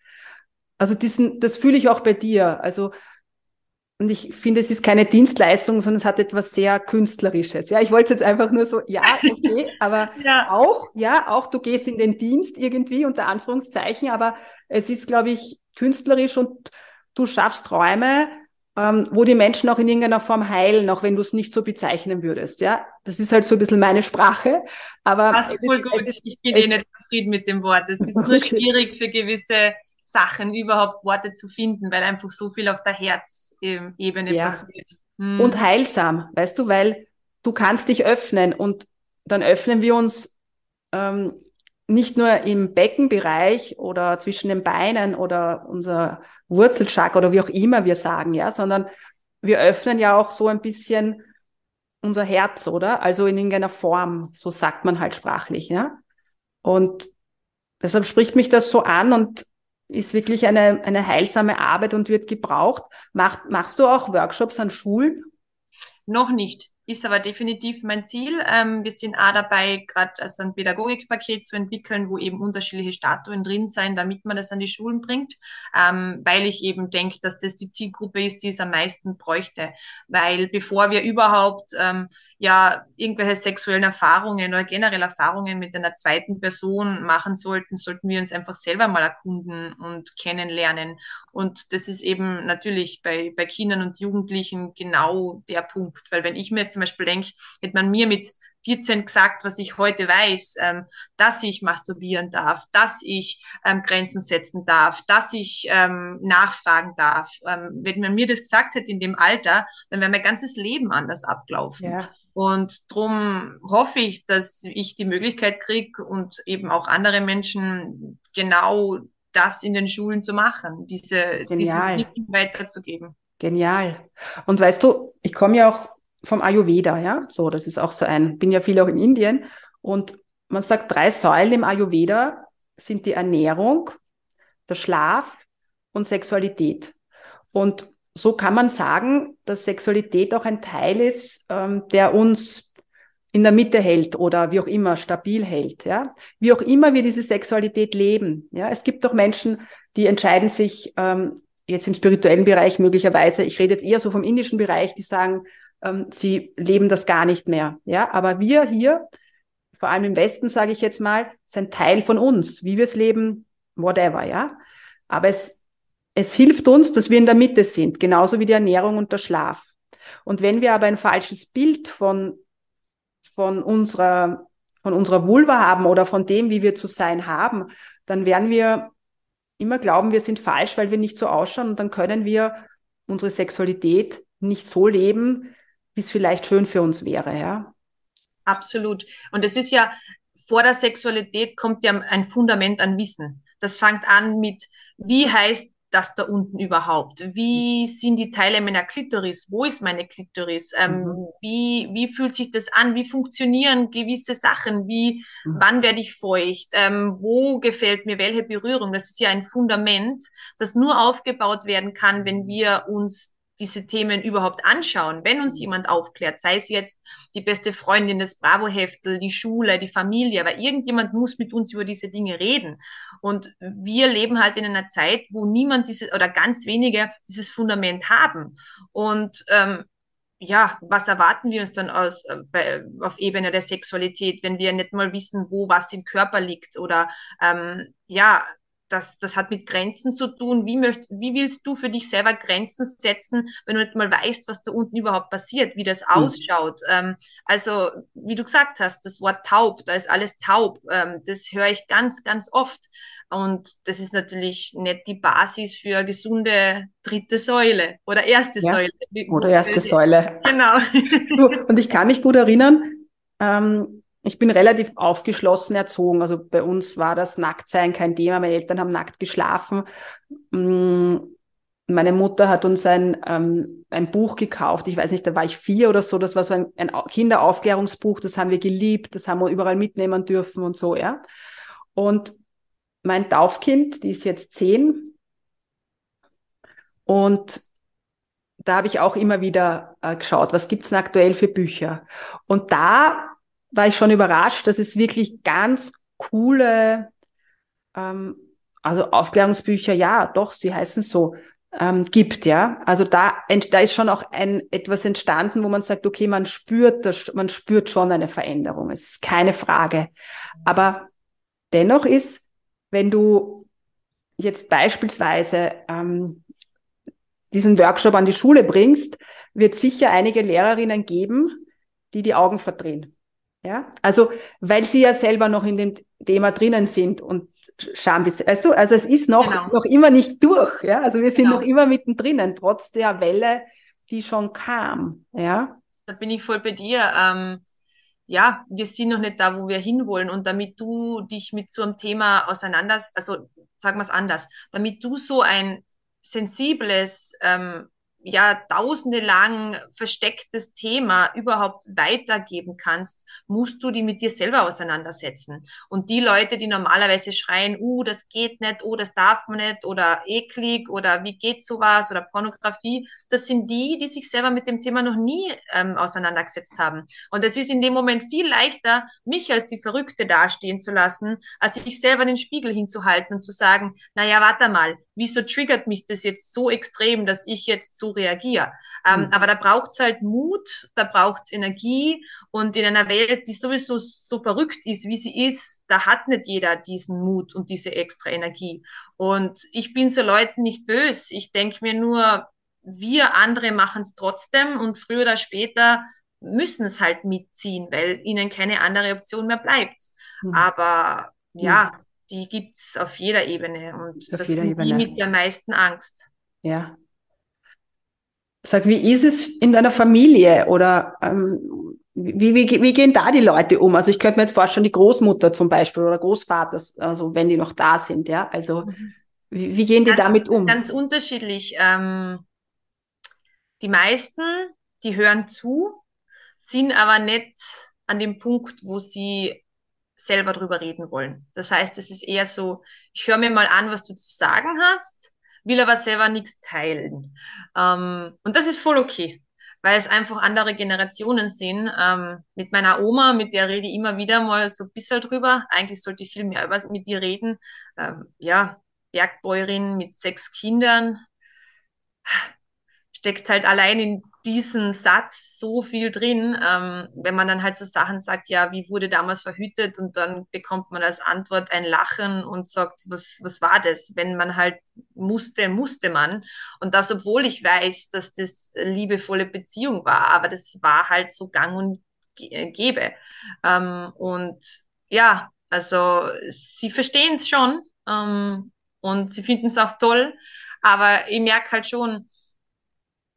Also diesen, das fühle ich auch bei dir. Also, und ich finde, es ist keine Dienstleistung, sondern es hat etwas sehr Künstlerisches. Ja, ich wollte es jetzt einfach nur so, ja, okay, [LAUGHS] aber ja. auch, ja, auch du gehst in den Dienst irgendwie unter Anführungszeichen, aber es ist, glaube ich, künstlerisch und du schaffst Räume, ähm, wo die Menschen auch in irgendeiner Form heilen, auch wenn du es nicht so bezeichnen würdest. Ja, das ist halt so ein bisschen meine Sprache. Aber das ist voll gut. Ist, ich bin eh nicht zufrieden mit dem Wort. Es ist nur [LAUGHS] schwierig für gewisse Sachen überhaupt Worte zu finden, weil einfach so viel auf der Herzebene ja. passiert. Hm. Und heilsam, weißt du, weil du kannst dich öffnen und dann öffnen wir uns ähm, nicht nur im Beckenbereich oder zwischen den Beinen oder unser Wurzelchakra oder wie auch immer wir sagen, ja, sondern wir öffnen ja auch so ein bisschen unser Herz, oder? Also in irgendeiner Form, so sagt man halt sprachlich, ja. Und deshalb spricht mich das so an und ist wirklich eine, eine heilsame Arbeit und wird gebraucht. Mach, machst du auch Workshops an Schulen? Noch nicht ist aber definitiv mein Ziel. Ähm, wir sind auch dabei, gerade also ein Pädagogikpaket zu entwickeln, wo eben unterschiedliche Statuen drin sein, damit man das an die Schulen bringt, ähm, weil ich eben denke, dass das die Zielgruppe ist, die es am meisten bräuchte. Weil bevor wir überhaupt ähm, ja irgendwelche sexuellen Erfahrungen oder generell Erfahrungen mit einer zweiten Person machen sollten, sollten wir uns einfach selber mal erkunden und kennenlernen. Und das ist eben natürlich bei, bei Kindern und Jugendlichen genau der Punkt, weil wenn ich mir jetzt zum Beispiel denke, hätte man mir mit 14 gesagt, was ich heute weiß, ähm, dass ich masturbieren darf, dass ich ähm, Grenzen setzen darf, dass ich ähm, nachfragen darf. Ähm, wenn man mir das gesagt hätte in dem Alter, dann wäre mein ganzes Leben anders abgelaufen. Ja. Und darum hoffe ich, dass ich die Möglichkeit kriege und eben auch andere Menschen genau das in den Schulen zu machen, diese, dieses Wissen weiterzugeben. Genial. Und weißt du, ich komme ja auch vom Ayurveda, ja, so, das ist auch so ein, bin ja viel auch in Indien und man sagt, drei Säulen im Ayurveda sind die Ernährung, der Schlaf und Sexualität. Und so kann man sagen, dass Sexualität auch ein Teil ist, ähm, der uns in der Mitte hält oder wie auch immer stabil hält, ja. Wie auch immer wir diese Sexualität leben, ja. Es gibt doch Menschen, die entscheiden sich ähm, jetzt im spirituellen Bereich möglicherweise, ich rede jetzt eher so vom indischen Bereich, die sagen, ähm, sie leben das gar nicht mehr. Ja, aber wir hier, vor allem im Westen, sage ich jetzt mal, sind Teil von uns, wie wir es leben, whatever, ja. Aber es, es hilft uns, dass wir in der Mitte sind, genauso wie die Ernährung und der Schlaf. Und wenn wir aber ein falsches Bild von, von unserer, von unserer Vulva haben oder von dem, wie wir zu sein haben, dann werden wir immer glauben, wir sind falsch, weil wir nicht so ausschauen und dann können wir unsere Sexualität nicht so leben, wie es vielleicht schön für uns wäre, ja. Absolut. Und es ist ja, vor der Sexualität kommt ja ein Fundament an Wissen. Das fängt an mit, wie heißt das da unten überhaupt? Wie sind die Teile meiner Klitoris? Wo ist meine Klitoris? Ähm, mhm. wie, wie fühlt sich das an? Wie funktionieren gewisse Sachen? Wie, mhm. wann werde ich feucht? Ähm, wo gefällt mir welche Berührung? Das ist ja ein Fundament, das nur aufgebaut werden kann, wenn wir uns diese Themen überhaupt anschauen, wenn uns jemand aufklärt, sei es jetzt die beste Freundin, das Bravo-Heftel, die Schule, die Familie, aber irgendjemand muss mit uns über diese Dinge reden. Und wir leben halt in einer Zeit, wo niemand diese oder ganz wenige dieses Fundament haben. Und ähm, ja, was erwarten wir uns dann aus, äh, bei, auf Ebene der Sexualität, wenn wir nicht mal wissen, wo was im Körper liegt oder ähm, ja, das, das hat mit Grenzen zu tun. Wie, möcht, wie willst du für dich selber Grenzen setzen, wenn du nicht mal weißt, was da unten überhaupt passiert, wie das mhm. ausschaut? Ähm, also, wie du gesagt hast, das Wort taub, da ist alles taub. Ähm, das höre ich ganz, ganz oft. Und das ist natürlich nicht die Basis für eine gesunde dritte Säule oder erste ja. Säule. Oder erste Säule. Genau. und ich kann mich gut erinnern, ähm, ich bin relativ aufgeschlossen erzogen. Also bei uns war das Nacktsein kein Thema. Meine Eltern haben nackt geschlafen. Mm, meine Mutter hat uns ein, ähm, ein Buch gekauft. Ich weiß nicht, da war ich vier oder so. Das war so ein, ein Kinderaufklärungsbuch. Das haben wir geliebt. Das haben wir überall mitnehmen dürfen und so, ja. Und mein Taufkind, die ist jetzt zehn. Und da habe ich auch immer wieder äh, geschaut, was gibt's denn aktuell für Bücher. Und da war ich schon überrascht, dass es wirklich ganz coole, ähm, also Aufklärungsbücher, ja, doch, sie heißen so, ähm, gibt, ja. Also da, da ist schon auch ein, etwas entstanden, wo man sagt, okay, man spürt das, man spürt schon eine Veränderung. Es ist keine Frage. Aber dennoch ist, wenn du jetzt beispielsweise ähm, diesen Workshop an die Schule bringst, wird sicher einige Lehrerinnen geben, die die Augen verdrehen. Ja, also weil sie ja selber noch in dem Thema drinnen sind und schauen, also, also es ist noch, genau. noch immer nicht durch. Ja, also wir sind genau. noch immer mittendrin, trotz der Welle, die schon kam. Ja, da bin ich voll bei dir. Ähm, ja, wir sind noch nicht da, wo wir hinwollen. Und damit du dich mit so einem Thema auseinanderst, also sagen wir es anders, damit du so ein sensibles, ähm, ja tausende lang verstecktes Thema überhaupt weitergeben kannst, musst du die mit dir selber auseinandersetzen. Und die Leute, die normalerweise schreien, uh, das geht nicht, oh, das darf man nicht, oder eklig, oder wie geht sowas, oder Pornografie, das sind die, die sich selber mit dem Thema noch nie ähm, auseinandergesetzt haben. Und es ist in dem Moment viel leichter, mich als die Verrückte dastehen zu lassen, als sich selber den Spiegel hinzuhalten und zu sagen, naja, warte mal, wieso triggert mich das jetzt so extrem, dass ich jetzt so reagiere? Ähm, mhm. Aber da braucht's halt Mut, da braucht's Energie und in einer Welt, die sowieso so verrückt ist, wie sie ist, da hat nicht jeder diesen Mut und diese extra Energie. Und ich bin so Leuten nicht böse. Ich denke mir nur, wir andere machen es trotzdem und früher oder später müssen es halt mitziehen, weil ihnen keine andere Option mehr bleibt. Mhm. Aber ja, mhm die gibt es auf jeder Ebene und das sind Ebene. die mit der meisten Angst. Ja. Sag, wie ist es in deiner Familie oder ähm, wie, wie, wie gehen da die Leute um? Also ich könnte mir jetzt vorstellen, die Großmutter zum Beispiel oder Großvater, also wenn die noch da sind, ja. Also mhm. wie, wie gehen die ganz, damit um? Ganz unterschiedlich. Ähm, die meisten, die hören zu, sind aber nicht an dem Punkt, wo sie selber drüber reden wollen. Das heißt, es ist eher so, ich höre mir mal an, was du zu sagen hast, will aber selber nichts teilen. Ähm, und das ist voll okay, weil es einfach andere Generationen sind. Ähm, mit meiner Oma, mit der rede ich immer wieder mal so ein bisschen drüber. Eigentlich sollte ich viel mehr über, mit ihr reden. Ähm, ja, Bergbäuerin mit sechs Kindern steckt halt allein in diesem Satz so viel drin, ähm, wenn man dann halt so Sachen sagt, ja, wie wurde damals verhütet und dann bekommt man als Antwort ein Lachen und sagt, was, was war das? Wenn man halt musste, musste man. Und das, obwohl ich weiß, dass das liebevolle Beziehung war, aber das war halt so gang und gäbe. Ähm, und ja, also sie verstehen es schon ähm, und sie finden es auch toll, aber ich merke halt schon,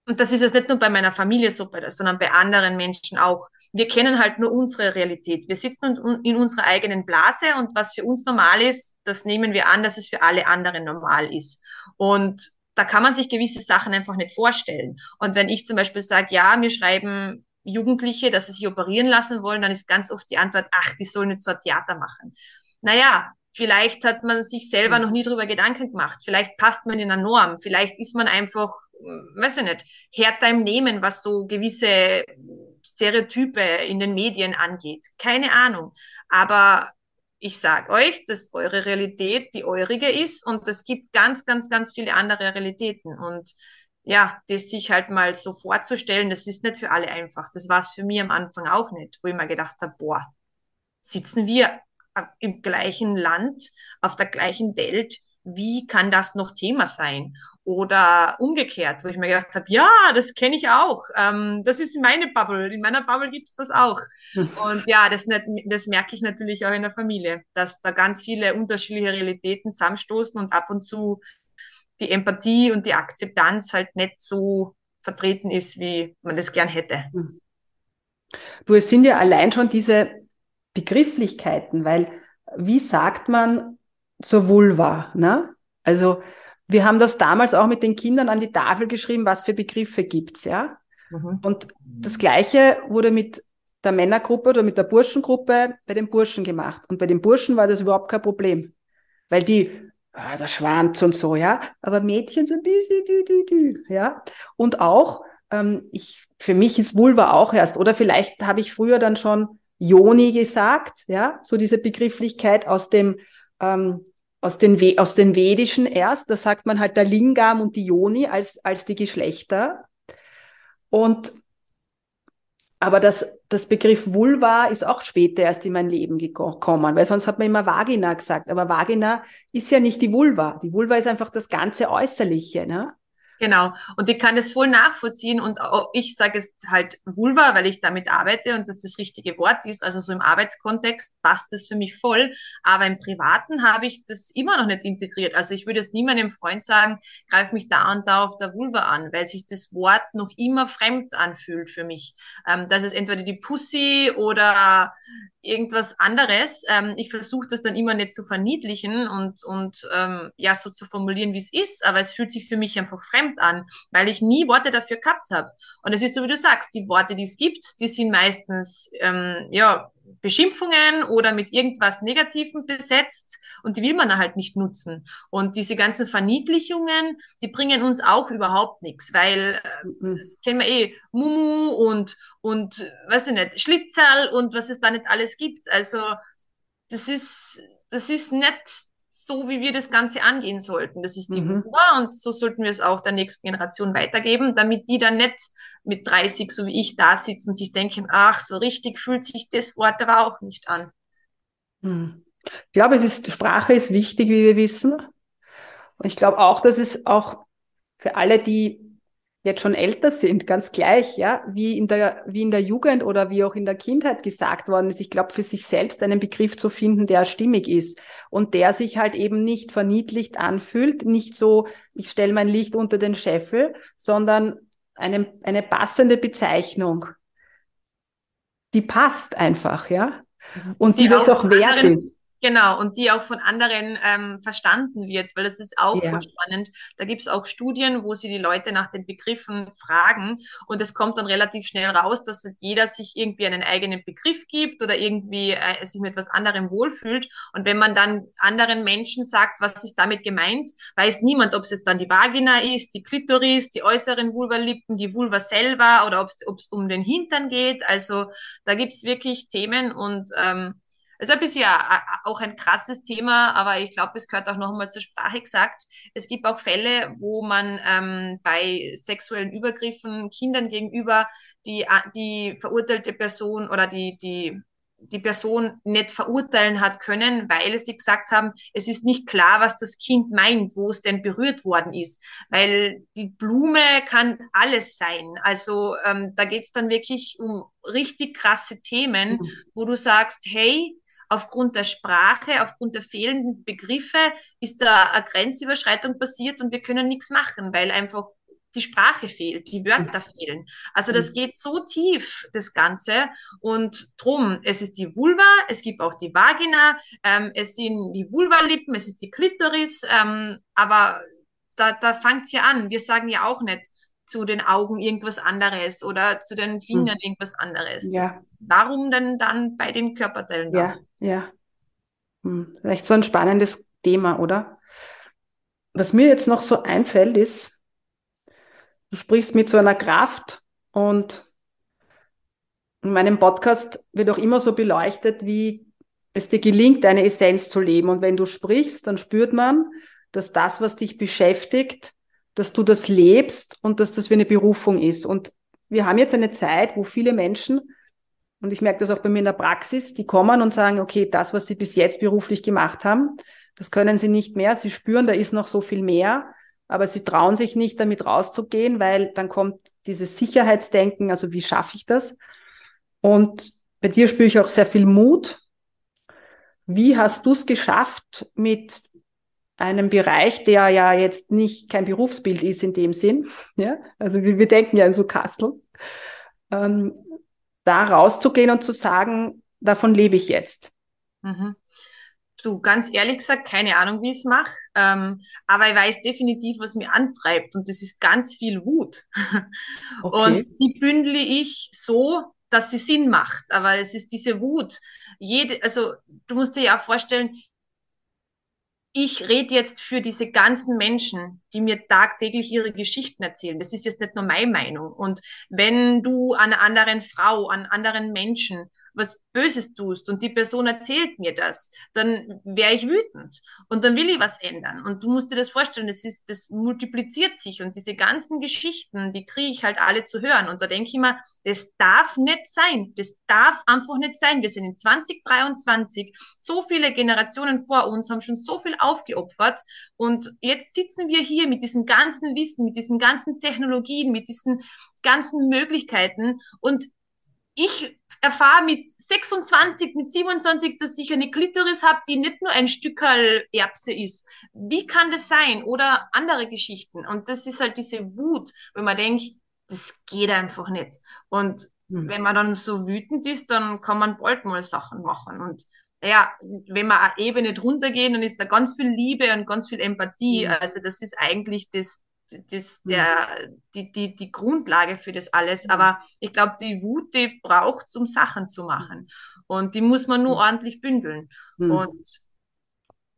und das ist jetzt nicht nur bei meiner Familie so, sondern bei anderen Menschen auch. Wir kennen halt nur unsere Realität. Wir sitzen in unserer eigenen Blase und was für uns normal ist, das nehmen wir an, dass es für alle anderen normal ist. Und da kann man sich gewisse Sachen einfach nicht vorstellen. Und wenn ich zum Beispiel sage, ja, mir schreiben Jugendliche, dass sie sich operieren lassen wollen, dann ist ganz oft die Antwort, ach, die sollen nicht so ein Theater machen. Naja, vielleicht hat man sich selber noch nie darüber Gedanken gemacht. Vielleicht passt man in einer Norm. Vielleicht ist man einfach weiß ich nicht, härter im Nehmen, was so gewisse Stereotype in den Medien angeht. Keine Ahnung. Aber ich sage euch, dass eure Realität die eurige ist und es gibt ganz, ganz, ganz viele andere Realitäten. Und ja, das sich halt mal so vorzustellen, das ist nicht für alle einfach. Das war es für mich am Anfang auch nicht, wo ich mir gedacht habe, boah, sitzen wir im gleichen Land, auf der gleichen Welt, wie kann das noch Thema sein? Oder umgekehrt, wo ich mir gedacht habe, ja, das kenne ich auch. Ähm, das ist meine Bubble. In meiner Bubble gibt es das auch. [LAUGHS] Und ja, das, das merke ich natürlich auch in der Familie, dass da ganz viele unterschiedliche Realitäten zusammenstoßen und ab und zu die Empathie und die Akzeptanz halt nicht so vertreten ist, wie man das gern hätte. Hm. Du, es sind ja allein schon diese Begrifflichkeiten, weil wie sagt man zur Vulva? Ne? Also wir haben das damals auch mit den Kindern an die Tafel geschrieben, was für Begriffe gibt's, ja? Mhm. Und das Gleiche wurde mit der Männergruppe oder mit der Burschengruppe bei den Burschen gemacht. Und bei den Burschen war das überhaupt kein Problem. Weil die, ah, der Schwanz und so, ja. Aber Mädchen sind die, die, die, die, ja. Und auch, ähm, ich, für mich ist Vulva auch erst, oder vielleicht habe ich früher dann schon Joni gesagt, ja, so diese Begrifflichkeit aus dem, ähm, aus den, aus den Vedischen erst, da sagt man halt der Lingam und die Joni als, als die Geschlechter. Und aber das, das Begriff Vulva ist auch später erst in mein Leben gekommen, weil sonst hat man immer Vagina gesagt. Aber Vagina ist ja nicht die Vulva. Die Vulva ist einfach das ganze Äußerliche. Ne? Genau. Und ich kann das voll nachvollziehen und ich sage es halt Vulva, weil ich damit arbeite und das das richtige Wort ist. Also so im Arbeitskontext passt das für mich voll. Aber im Privaten habe ich das immer noch nicht integriert. Also ich würde es nie meinem Freund sagen, greif mich da und da auf der Vulva an, weil sich das Wort noch immer fremd anfühlt für mich. Ähm, das ist entweder die Pussy oder irgendwas anderes. Ähm, ich versuche das dann immer nicht zu verniedlichen und, und ähm, ja, so zu formulieren, wie es ist, aber es fühlt sich für mich einfach fremd an, weil ich nie Worte dafür gehabt habe. Und es ist so, wie du sagst, die Worte, die es gibt, die sind meistens ähm, ja, Beschimpfungen oder mit irgendwas Negativem besetzt und die will man halt nicht nutzen. Und diese ganzen Verniedlichungen, die bringen uns auch überhaupt nichts, weil äh, mhm. das kennen wir eh Mumu und und weiß ich nicht Schlitzerl und was es da nicht alles gibt. Also das ist das ist nicht so, wie wir das Ganze angehen sollten. Das ist die mhm. Uhr und so sollten wir es auch der nächsten Generation weitergeben, damit die dann nicht mit 30, so wie ich, da sitzen und sich denken, ach, so richtig fühlt sich das Wort aber auch nicht an. Mhm. Ich glaube, es ist, Sprache ist wichtig, wie wir wissen. Und ich glaube auch, dass es auch für alle, die jetzt schon älter sind, ganz gleich, ja, wie in der, wie in der Jugend oder wie auch in der Kindheit gesagt worden ist. Ich glaube, für sich selbst einen Begriff zu finden, der stimmig ist und der sich halt eben nicht verniedlicht anfühlt, nicht so, ich stelle mein Licht unter den Scheffel, sondern eine, eine passende Bezeichnung, die passt einfach, ja, mhm. und die, die das auch wert ist. Genau, und die auch von anderen ähm, verstanden wird, weil das ist auch ja. spannend. Da gibt es auch Studien, wo sie die Leute nach den Begriffen fragen und es kommt dann relativ schnell raus, dass halt jeder sich irgendwie einen eigenen Begriff gibt oder irgendwie äh, sich mit etwas anderem wohlfühlt. Und wenn man dann anderen Menschen sagt, was ist damit gemeint, weiß niemand, ob es dann die Vagina ist, die Klitoris, die äußeren Vulvalippen, die Vulva selber oder ob es um den Hintern geht. Also da gibt es wirklich Themen und ähm, ist ein bisschen auch ein krasses Thema, aber ich glaube, es gehört auch noch einmal zur Sprache gesagt. Es gibt auch Fälle, wo man ähm, bei sexuellen Übergriffen Kindern gegenüber die, die verurteilte Person oder die, die, die Person nicht verurteilen hat können, weil sie gesagt haben, es ist nicht klar, was das Kind meint, wo es denn berührt worden ist. Weil die Blume kann alles sein. Also ähm, da geht es dann wirklich um richtig krasse Themen, mhm. wo du sagst, hey, aufgrund der Sprache, aufgrund der fehlenden Begriffe ist da eine Grenzüberschreitung passiert und wir können nichts machen, weil einfach die Sprache fehlt, die Wörter fehlen. Also das geht so tief, das Ganze. Und drum, es ist die Vulva, es gibt auch die Vagina, ähm, es sind die Vulvalippen, es ist die Klitoris, ähm, aber da, da fängt es ja an. Wir sagen ja auch nicht, zu den Augen irgendwas anderes oder zu den Fingern hm. irgendwas anderes. Ja. Warum denn dann bei den Körperteilen? Ja, ja. Hm. Vielleicht so ein spannendes Thema, oder? Was mir jetzt noch so einfällt, ist, du sprichst mit so einer Kraft und in meinem Podcast wird auch immer so beleuchtet, wie es dir gelingt, deine Essenz zu leben. Und wenn du sprichst, dann spürt man, dass das, was dich beschäftigt, dass du das lebst und dass das wie eine Berufung ist. Und wir haben jetzt eine Zeit, wo viele Menschen, und ich merke das auch bei mir in der Praxis, die kommen und sagen, okay, das, was sie bis jetzt beruflich gemacht haben, das können sie nicht mehr. Sie spüren, da ist noch so viel mehr, aber sie trauen sich nicht, damit rauszugehen, weil dann kommt dieses Sicherheitsdenken, also wie schaffe ich das? Und bei dir spüre ich auch sehr viel Mut. Wie hast du es geschafft, mit einem Bereich, der ja jetzt nicht kein Berufsbild ist in dem Sinn, [LAUGHS] ja, also wir, wir denken ja in so Kastel, ähm, da rauszugehen und zu sagen, davon lebe ich jetzt. Mhm. Du, ganz ehrlich gesagt, keine Ahnung, wie ich es mache, ähm, aber ich weiß definitiv, was mich antreibt und das ist ganz viel Wut. [LAUGHS] Okay. Und die bündle ich so, dass sie Sinn macht, aber es ist diese Wut. Jede, also du musst dir ja vorstellen, ich rede jetzt für diese ganzen Menschen, die mir tagtäglich ihre Geschichten erzählen. Das ist jetzt nicht nur meine Meinung. Und wenn du an einer anderen Frau, an anderen Menschen was Böses tust und die Person erzählt mir das, dann wäre ich wütend und dann will ich was ändern. Und du musst dir das vorstellen, das ist, das multipliziert sich und diese ganzen Geschichten, die kriege ich halt alle zu hören. Und da denke ich immer, das darf nicht sein. Das darf einfach nicht sein. Wir sind in 2023. So viele Generationen vor uns haben schon so viel aufgeopfert und jetzt sitzen wir hier mit diesem ganzen Wissen, mit diesen ganzen Technologien, mit diesen ganzen Möglichkeiten und ich erfahre mit 26, mit 27, dass ich eine Klitoris habe, die nicht nur ein Stückerl Erbse ist. Wie kann das sein? Oder andere Geschichten. Und das ist halt diese Wut, wenn man denkt, das geht einfach nicht. Und hm. wenn man dann so wütend ist, dann kann man bald mal Sachen machen. Und ja, wenn wir eine Ebene drunter gehen, dann ist da ganz viel Liebe und ganz viel Empathie. Mhm. Also das ist eigentlich das, das, mhm. der, die, die, die Grundlage für das alles. Mhm. Aber ich glaube, die Wut, die braucht um Sachen zu machen. Und die muss man nur mhm. ordentlich bündeln. Mhm. Und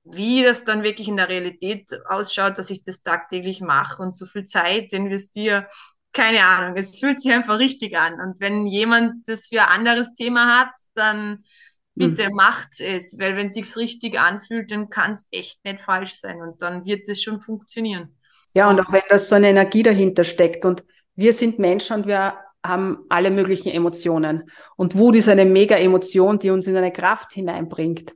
wie das dann wirklich in der Realität ausschaut, dass ich das tagtäglich mache und so viel Zeit investiere, keine Ahnung. Es fühlt sich einfach richtig an. Und wenn jemand das für ein anderes Thema hat, dann bitte mhm. macht es, weil wenn es sich richtig anfühlt, dann kann es echt nicht falsch sein und dann wird es schon funktionieren. Ja, und auch wenn da so eine Energie dahinter steckt und wir sind Menschen und wir haben alle möglichen Emotionen. Und Wut ist eine mega Emotion, die uns in eine Kraft hineinbringt.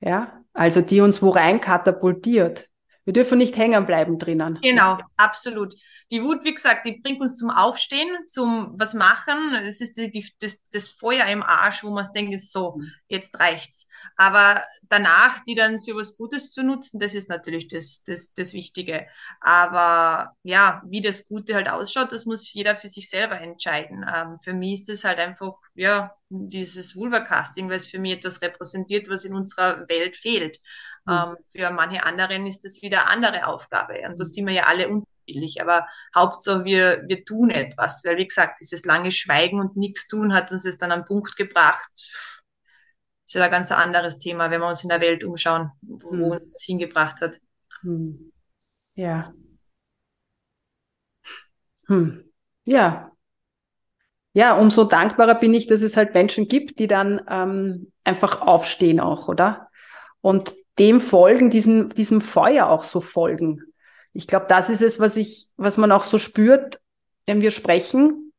Ja, also die uns wo rein katapultiert. Wir dürfen nicht hängen bleiben drinnen. Genau, absolut. Die Wut, wie gesagt, die bringt uns zum Aufstehen, zum was machen. Es ist die, die, das, das Feuer im Arsch, wo man denkt, so, jetzt reicht's. Aber danach, die dann für was Gutes zu nutzen, das ist natürlich das, das, das Wichtige. Aber ja, wie das Gute halt ausschaut, das muss jeder für sich selber entscheiden. Ähm, für mich ist das halt einfach, ja, dieses Vulva-Casting, weil es für mich etwas repräsentiert, was in unserer Welt fehlt. Mhm. Ähm, für manche anderen ist das wieder eine andere Aufgabe. Und da sind wir ja alle unterschiedlich. Aber Hauptsache, wir, wir tun etwas. Weil, wie gesagt, dieses lange Schweigen und nichts tun hat uns jetzt dann an einen Punkt gebracht. Das ist ja ein ganz anderes Thema, wenn wir uns in der Welt umschauen, wo mhm. uns das hingebracht hat. Mhm. Ja. Hm. Ja, ja, umso dankbarer bin ich, dass es halt Menschen gibt, die dann ähm, einfach aufstehen auch, oder? Und dem folgen, diesem, diesem Feuer auch so folgen. Ich glaube, das ist es, was ich, was man auch so spürt, wenn wir sprechen,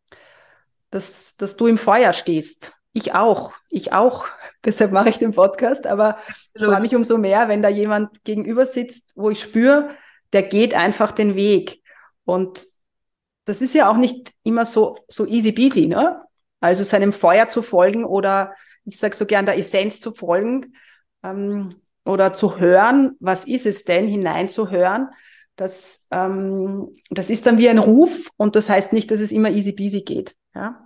dass, dass du im Feuer stehst. Ich auch, ich auch. [LAUGHS] Deshalb mache ich den Podcast, aber ich freue mich umso mehr, wenn da jemand gegenüber sitzt, wo ich spüre, der geht einfach den Weg. Und das ist ja auch nicht immer so, so easy peasy, ne? Also seinem Feuer zu folgen oder ich sage so gern der Essenz zu folgen ähm, oder zu hören, was ist es denn, hineinzuhören. Das, ähm, das ist dann wie ein Ruf und das heißt nicht, dass es immer easy peasy geht. Ja,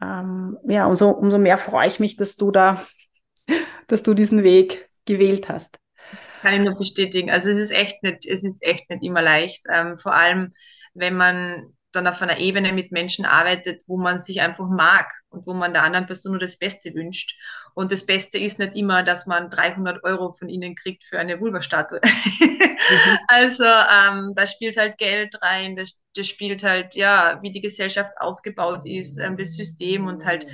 ähm, ja umso, umso mehr freue ich mich, dass du da, [LAUGHS] dass du diesen Weg gewählt hast. Kann ich nur bestätigen. Also es ist echt nicht, es ist echt nicht immer leicht. Ähm, vor allem, wenn man dann auf einer Ebene mit Menschen arbeitet, wo man sich einfach mag und wo man der anderen Person nur das Beste wünscht. Und das Beste ist nicht immer, dass man 300 Euro von ihnen kriegt für eine Vulva-Statue. Mhm. [LAUGHS] Also ähm, da spielt halt Geld rein, das, das spielt halt, ja, wie die Gesellschaft aufgebaut ist, ähm, das System und halt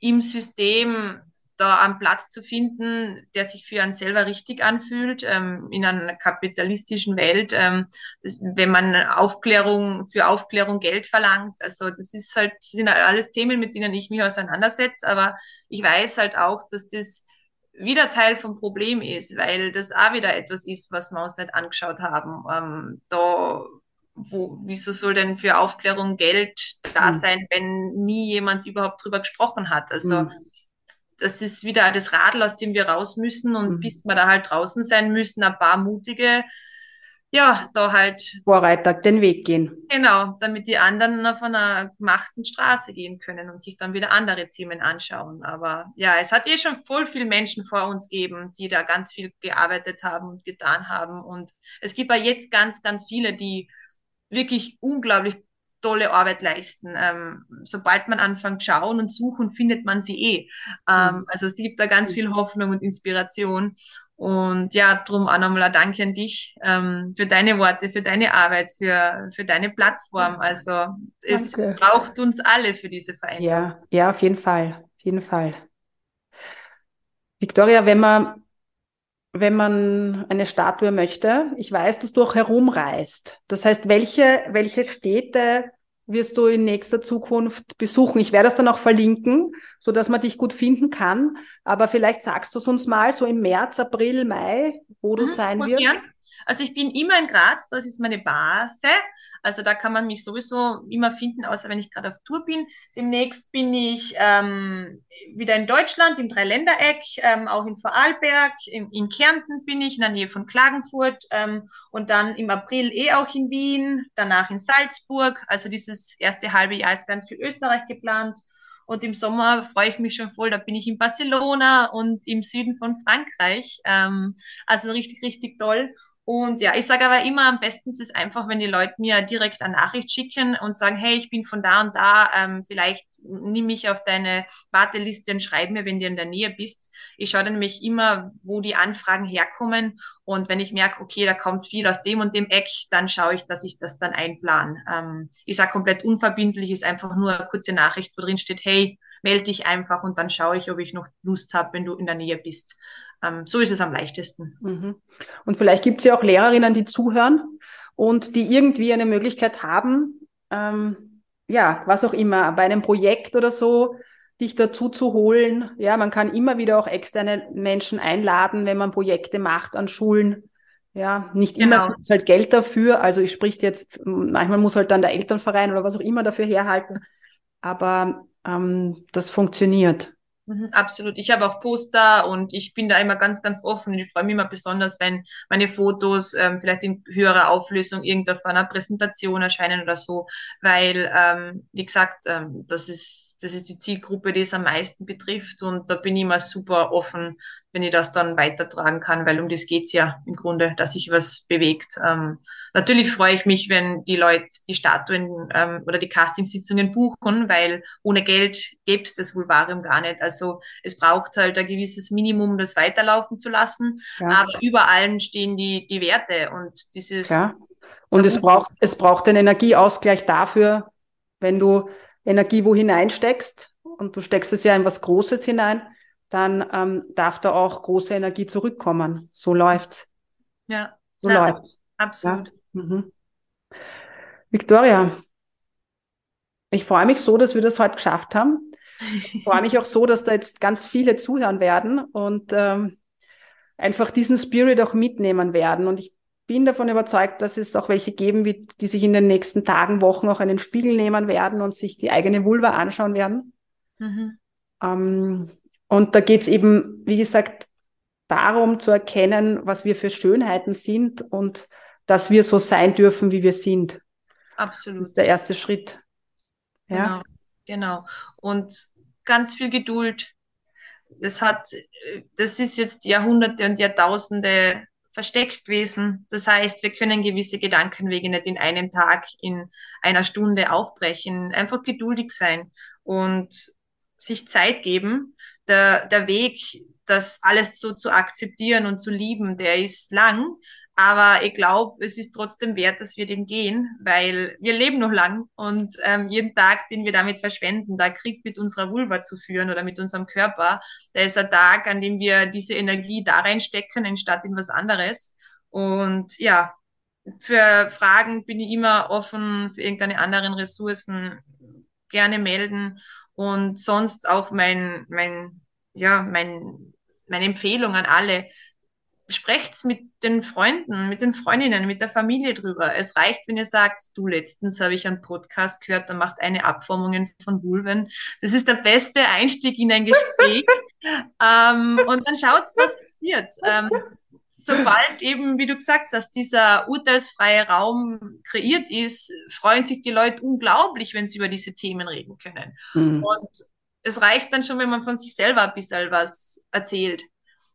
im System da einen Platz zu finden, der sich für einen selber richtig anfühlt, ähm, in einer kapitalistischen Welt, ähm, das, wenn man Aufklärung für Aufklärung Geld verlangt. Also das ist halt, das sind halt alles Themen, mit denen ich mich auseinandersetze, aber ich weiß halt auch, dass das wieder Teil vom Problem ist, weil das auch wieder etwas ist, was wir uns nicht angeschaut haben. Ähm, da, wo, wieso soll denn für Aufklärung Geld da mhm. sein, wenn nie jemand überhaupt drüber gesprochen hat? Also mhm. Das ist wieder das Radl, aus dem wir raus müssen und mhm. bis wir da halt draußen sein müssen, ein paar mutige ja, da halt. Vorreiter den Weg gehen. Genau, damit die anderen auf einer gemachten Straße gehen können und sich dann wieder andere Themen anschauen. Aber ja, es hat eh schon voll viele Menschen vor uns gegeben, die da ganz viel gearbeitet haben und getan haben. Und es gibt ja jetzt ganz, ganz viele, die wirklich unglaublich tolle Arbeit leisten. Ähm, sobald man anfängt schauen und suchen, findet man sie eh. Ähm, mhm. Also es gibt da ganz viel Hoffnung und Inspiration. Und ja, drum auch nochmal ein Danke an dich ähm, für deine Worte, für deine Arbeit, für, für deine Plattform. Also es Danke. braucht uns alle für diese Veränderung. Ja, ja, auf jeden Fall. Auf jeden Fall. Victoria, wenn man, wenn man eine Statue möchte, ich weiß, dass du auch herumreist. Das heißt, welche, welche Städte wirst du in nächster Zukunft besuchen. Ich werde das dann auch verlinken, so dass man dich gut finden kann. Aber vielleicht sagst du es uns mal so im März, April, Mai, wo du mhm, sein wirst. Gern. Also ich bin immer in Graz, das ist meine Base. Also da kann man mich sowieso immer finden, außer wenn ich gerade auf Tour bin. Demnächst bin ich ähm, wieder in Deutschland, im Dreiländereck, ähm, auch in Vorarlberg, in, in Kärnten bin ich, in der Nähe von Klagenfurt ähm, und dann im April eh auch in Wien, danach in Salzburg. Also dieses erste halbe Jahr ist ganz viel Österreich geplant. Und im Sommer freue ich mich schon voll, da bin ich in Barcelona und im Süden von Frankreich. Ähm, also richtig, richtig toll. Und ja, ich sage aber immer, am besten ist es einfach, wenn die Leute mir direkt eine Nachricht schicken und sagen, hey, ich bin von da und da, ähm, vielleicht nimm mich auf deine Warteliste und schreib mir, wenn du in der Nähe bist. Ich schaue dann nämlich immer, wo die Anfragen herkommen. Und wenn ich merke, okay, da kommt viel aus dem und dem Eck, dann schaue ich, dass ich das dann einplan. Ähm, ich sage komplett unverbindlich, ist einfach nur eine kurze Nachricht, wo drin steht, hey, melde dich einfach und dann schaue ich, ob ich noch Lust habe, wenn du in der Nähe bist. Ähm, so ist es am leichtesten. Mhm. Und vielleicht gibt es ja auch Lehrerinnen, die zuhören und die irgendwie eine Möglichkeit haben, ähm, ja, was auch immer, bei einem Projekt oder so, dich dazu zu holen. Ja, man kann immer wieder auch externe Menschen einladen, wenn man Projekte macht an Schulen. Ja, nicht genau. immer gibt halt Geld dafür. Also ich sprich jetzt, manchmal muss halt dann der Elternverein oder was auch immer dafür herhalten. Aber ähm, das funktioniert. Mhm, absolut. Ich habe auch Poster und ich bin da immer ganz, ganz offen. Ich freue mich immer besonders, wenn meine Fotos ähm, vielleicht in höherer Auflösung irgendwo auf einer Präsentation erscheinen oder so, weil, ähm, wie gesagt, ähm, das ist, das ist die Zielgruppe, die es am meisten betrifft und da bin ich immer super offen, wenn ich das dann weitertragen kann, weil um das geht's ja im Grunde, dass sich was bewegt. Ähm, natürlich freue ich mich, wenn die Leute die Statuen ähm, oder die Castingsitzungen buchen, weil ohne Geld gäbe es das Vulvarium gar nicht. Also es braucht halt ein gewisses Minimum, das weiterlaufen zu lassen. Ja. Aber über allem stehen die, die Werte und dieses. Ja. Und es braucht, es braucht einen Energieausgleich dafür, wenn du Energie wo hineinsteckst und du steckst es ja in was Großes hinein, dann ähm, darf da auch große Energie zurückkommen. So läuft's. Ja. So ja, läuft's. Absolut. Ja? Mhm. Victoria, ich freue mich so, dass wir das heute geschafft haben. Ich freue mich auch so, dass da jetzt ganz viele zuhören werden und ähm, einfach diesen Spirit auch mitnehmen werden. Und ich bin davon überzeugt, dass es auch welche geben wird, die sich in den nächsten Tagen, Wochen auch einen Spiegel nehmen werden und sich die eigene Vulva anschauen werden. Mhm. Ähm, und da geht es eben, wie gesagt, darum zu erkennen, was wir für Schönheiten sind und dass wir so sein dürfen, wie wir sind. Absolut. Das ist der erste Schritt. Ja. Genau, genau. Und ganz viel Geduld. Das hat, das ist jetzt Jahrhunderte und Jahrtausende versteckt gewesen. Das heißt, wir können gewisse Gedankenwege nicht in einem Tag, in einer Stunde aufbrechen. Einfach geduldig sein und sich Zeit geben der, der Weg, das alles so zu akzeptieren und zu lieben, der ist lang. Aber ich glaube, es ist trotzdem wert, dass wir den gehen, weil wir leben noch lang und ähm, jeden Tag, den wir damit verschwenden, da Krieg mit unserer Vulva zu führen oder mit unserem Körper, da ist ein Tag, an dem wir diese Energie da reinstecken, anstatt in was anderes. Und ja, für Fragen bin ich immer offen, für irgendeine anderen Ressourcen gerne melden und sonst auch mein, mein, ja, mein meine Empfehlung an alle, sprecht's mit den Freunden, mit den Freundinnen, mit der Familie drüber. Es reicht, wenn ihr sagt, du, letztens habe ich einen Podcast gehört, der macht eine Abformungen von Vulven. Das ist der beste Einstieg in ein Gespräch. [LAUGHS] ähm, und dann schaut's, was passiert. Ähm, sobald eben, wie du gesagt hast, dieser urteilsfreie Raum kreiert ist, freuen sich die Leute unglaublich, wenn sie über diese Themen reden können. Mhm. Und es reicht dann schon, wenn man von sich selber ein bisschen was erzählt.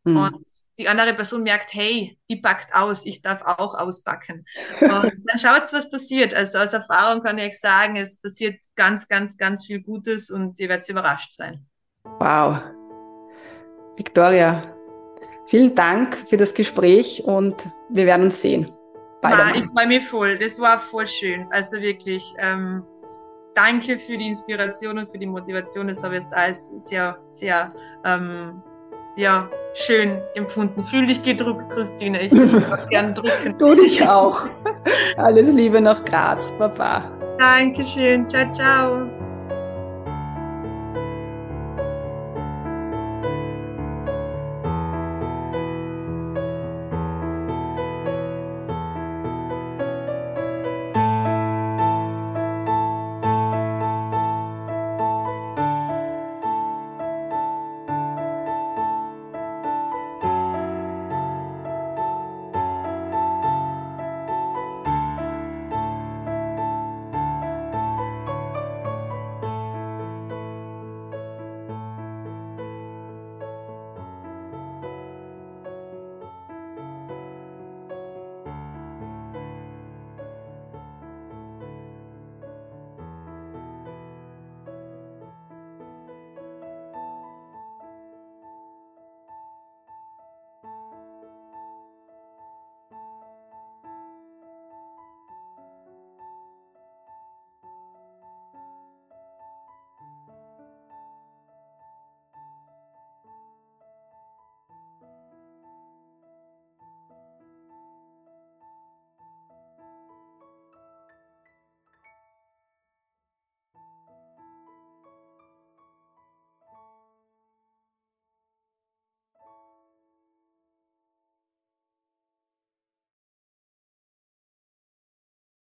Mhm. Und die andere Person merkt, hey, die packt aus, ich darf auch auspacken. [LAUGHS] Und dann schaut was passiert. Also aus Erfahrung kann ich euch sagen, es passiert ganz, ganz, ganz viel Gutes und ihr werdet überrascht sein. Wow. Victoria, vielen Dank für das Gespräch und wir werden uns sehen. Ma, ich freue mich voll. Das war voll schön. Also wirklich, ähm, danke für die Inspiration und für die Motivation. Das habe ich jetzt alles sehr, sehr ähm, ja, schön empfunden. Fühl dich gedruckt, Christine. Ich würde auch gern drücken. du dich auch. Alles Liebe nach Graz. Baba. Dankeschön. Ciao, ciao.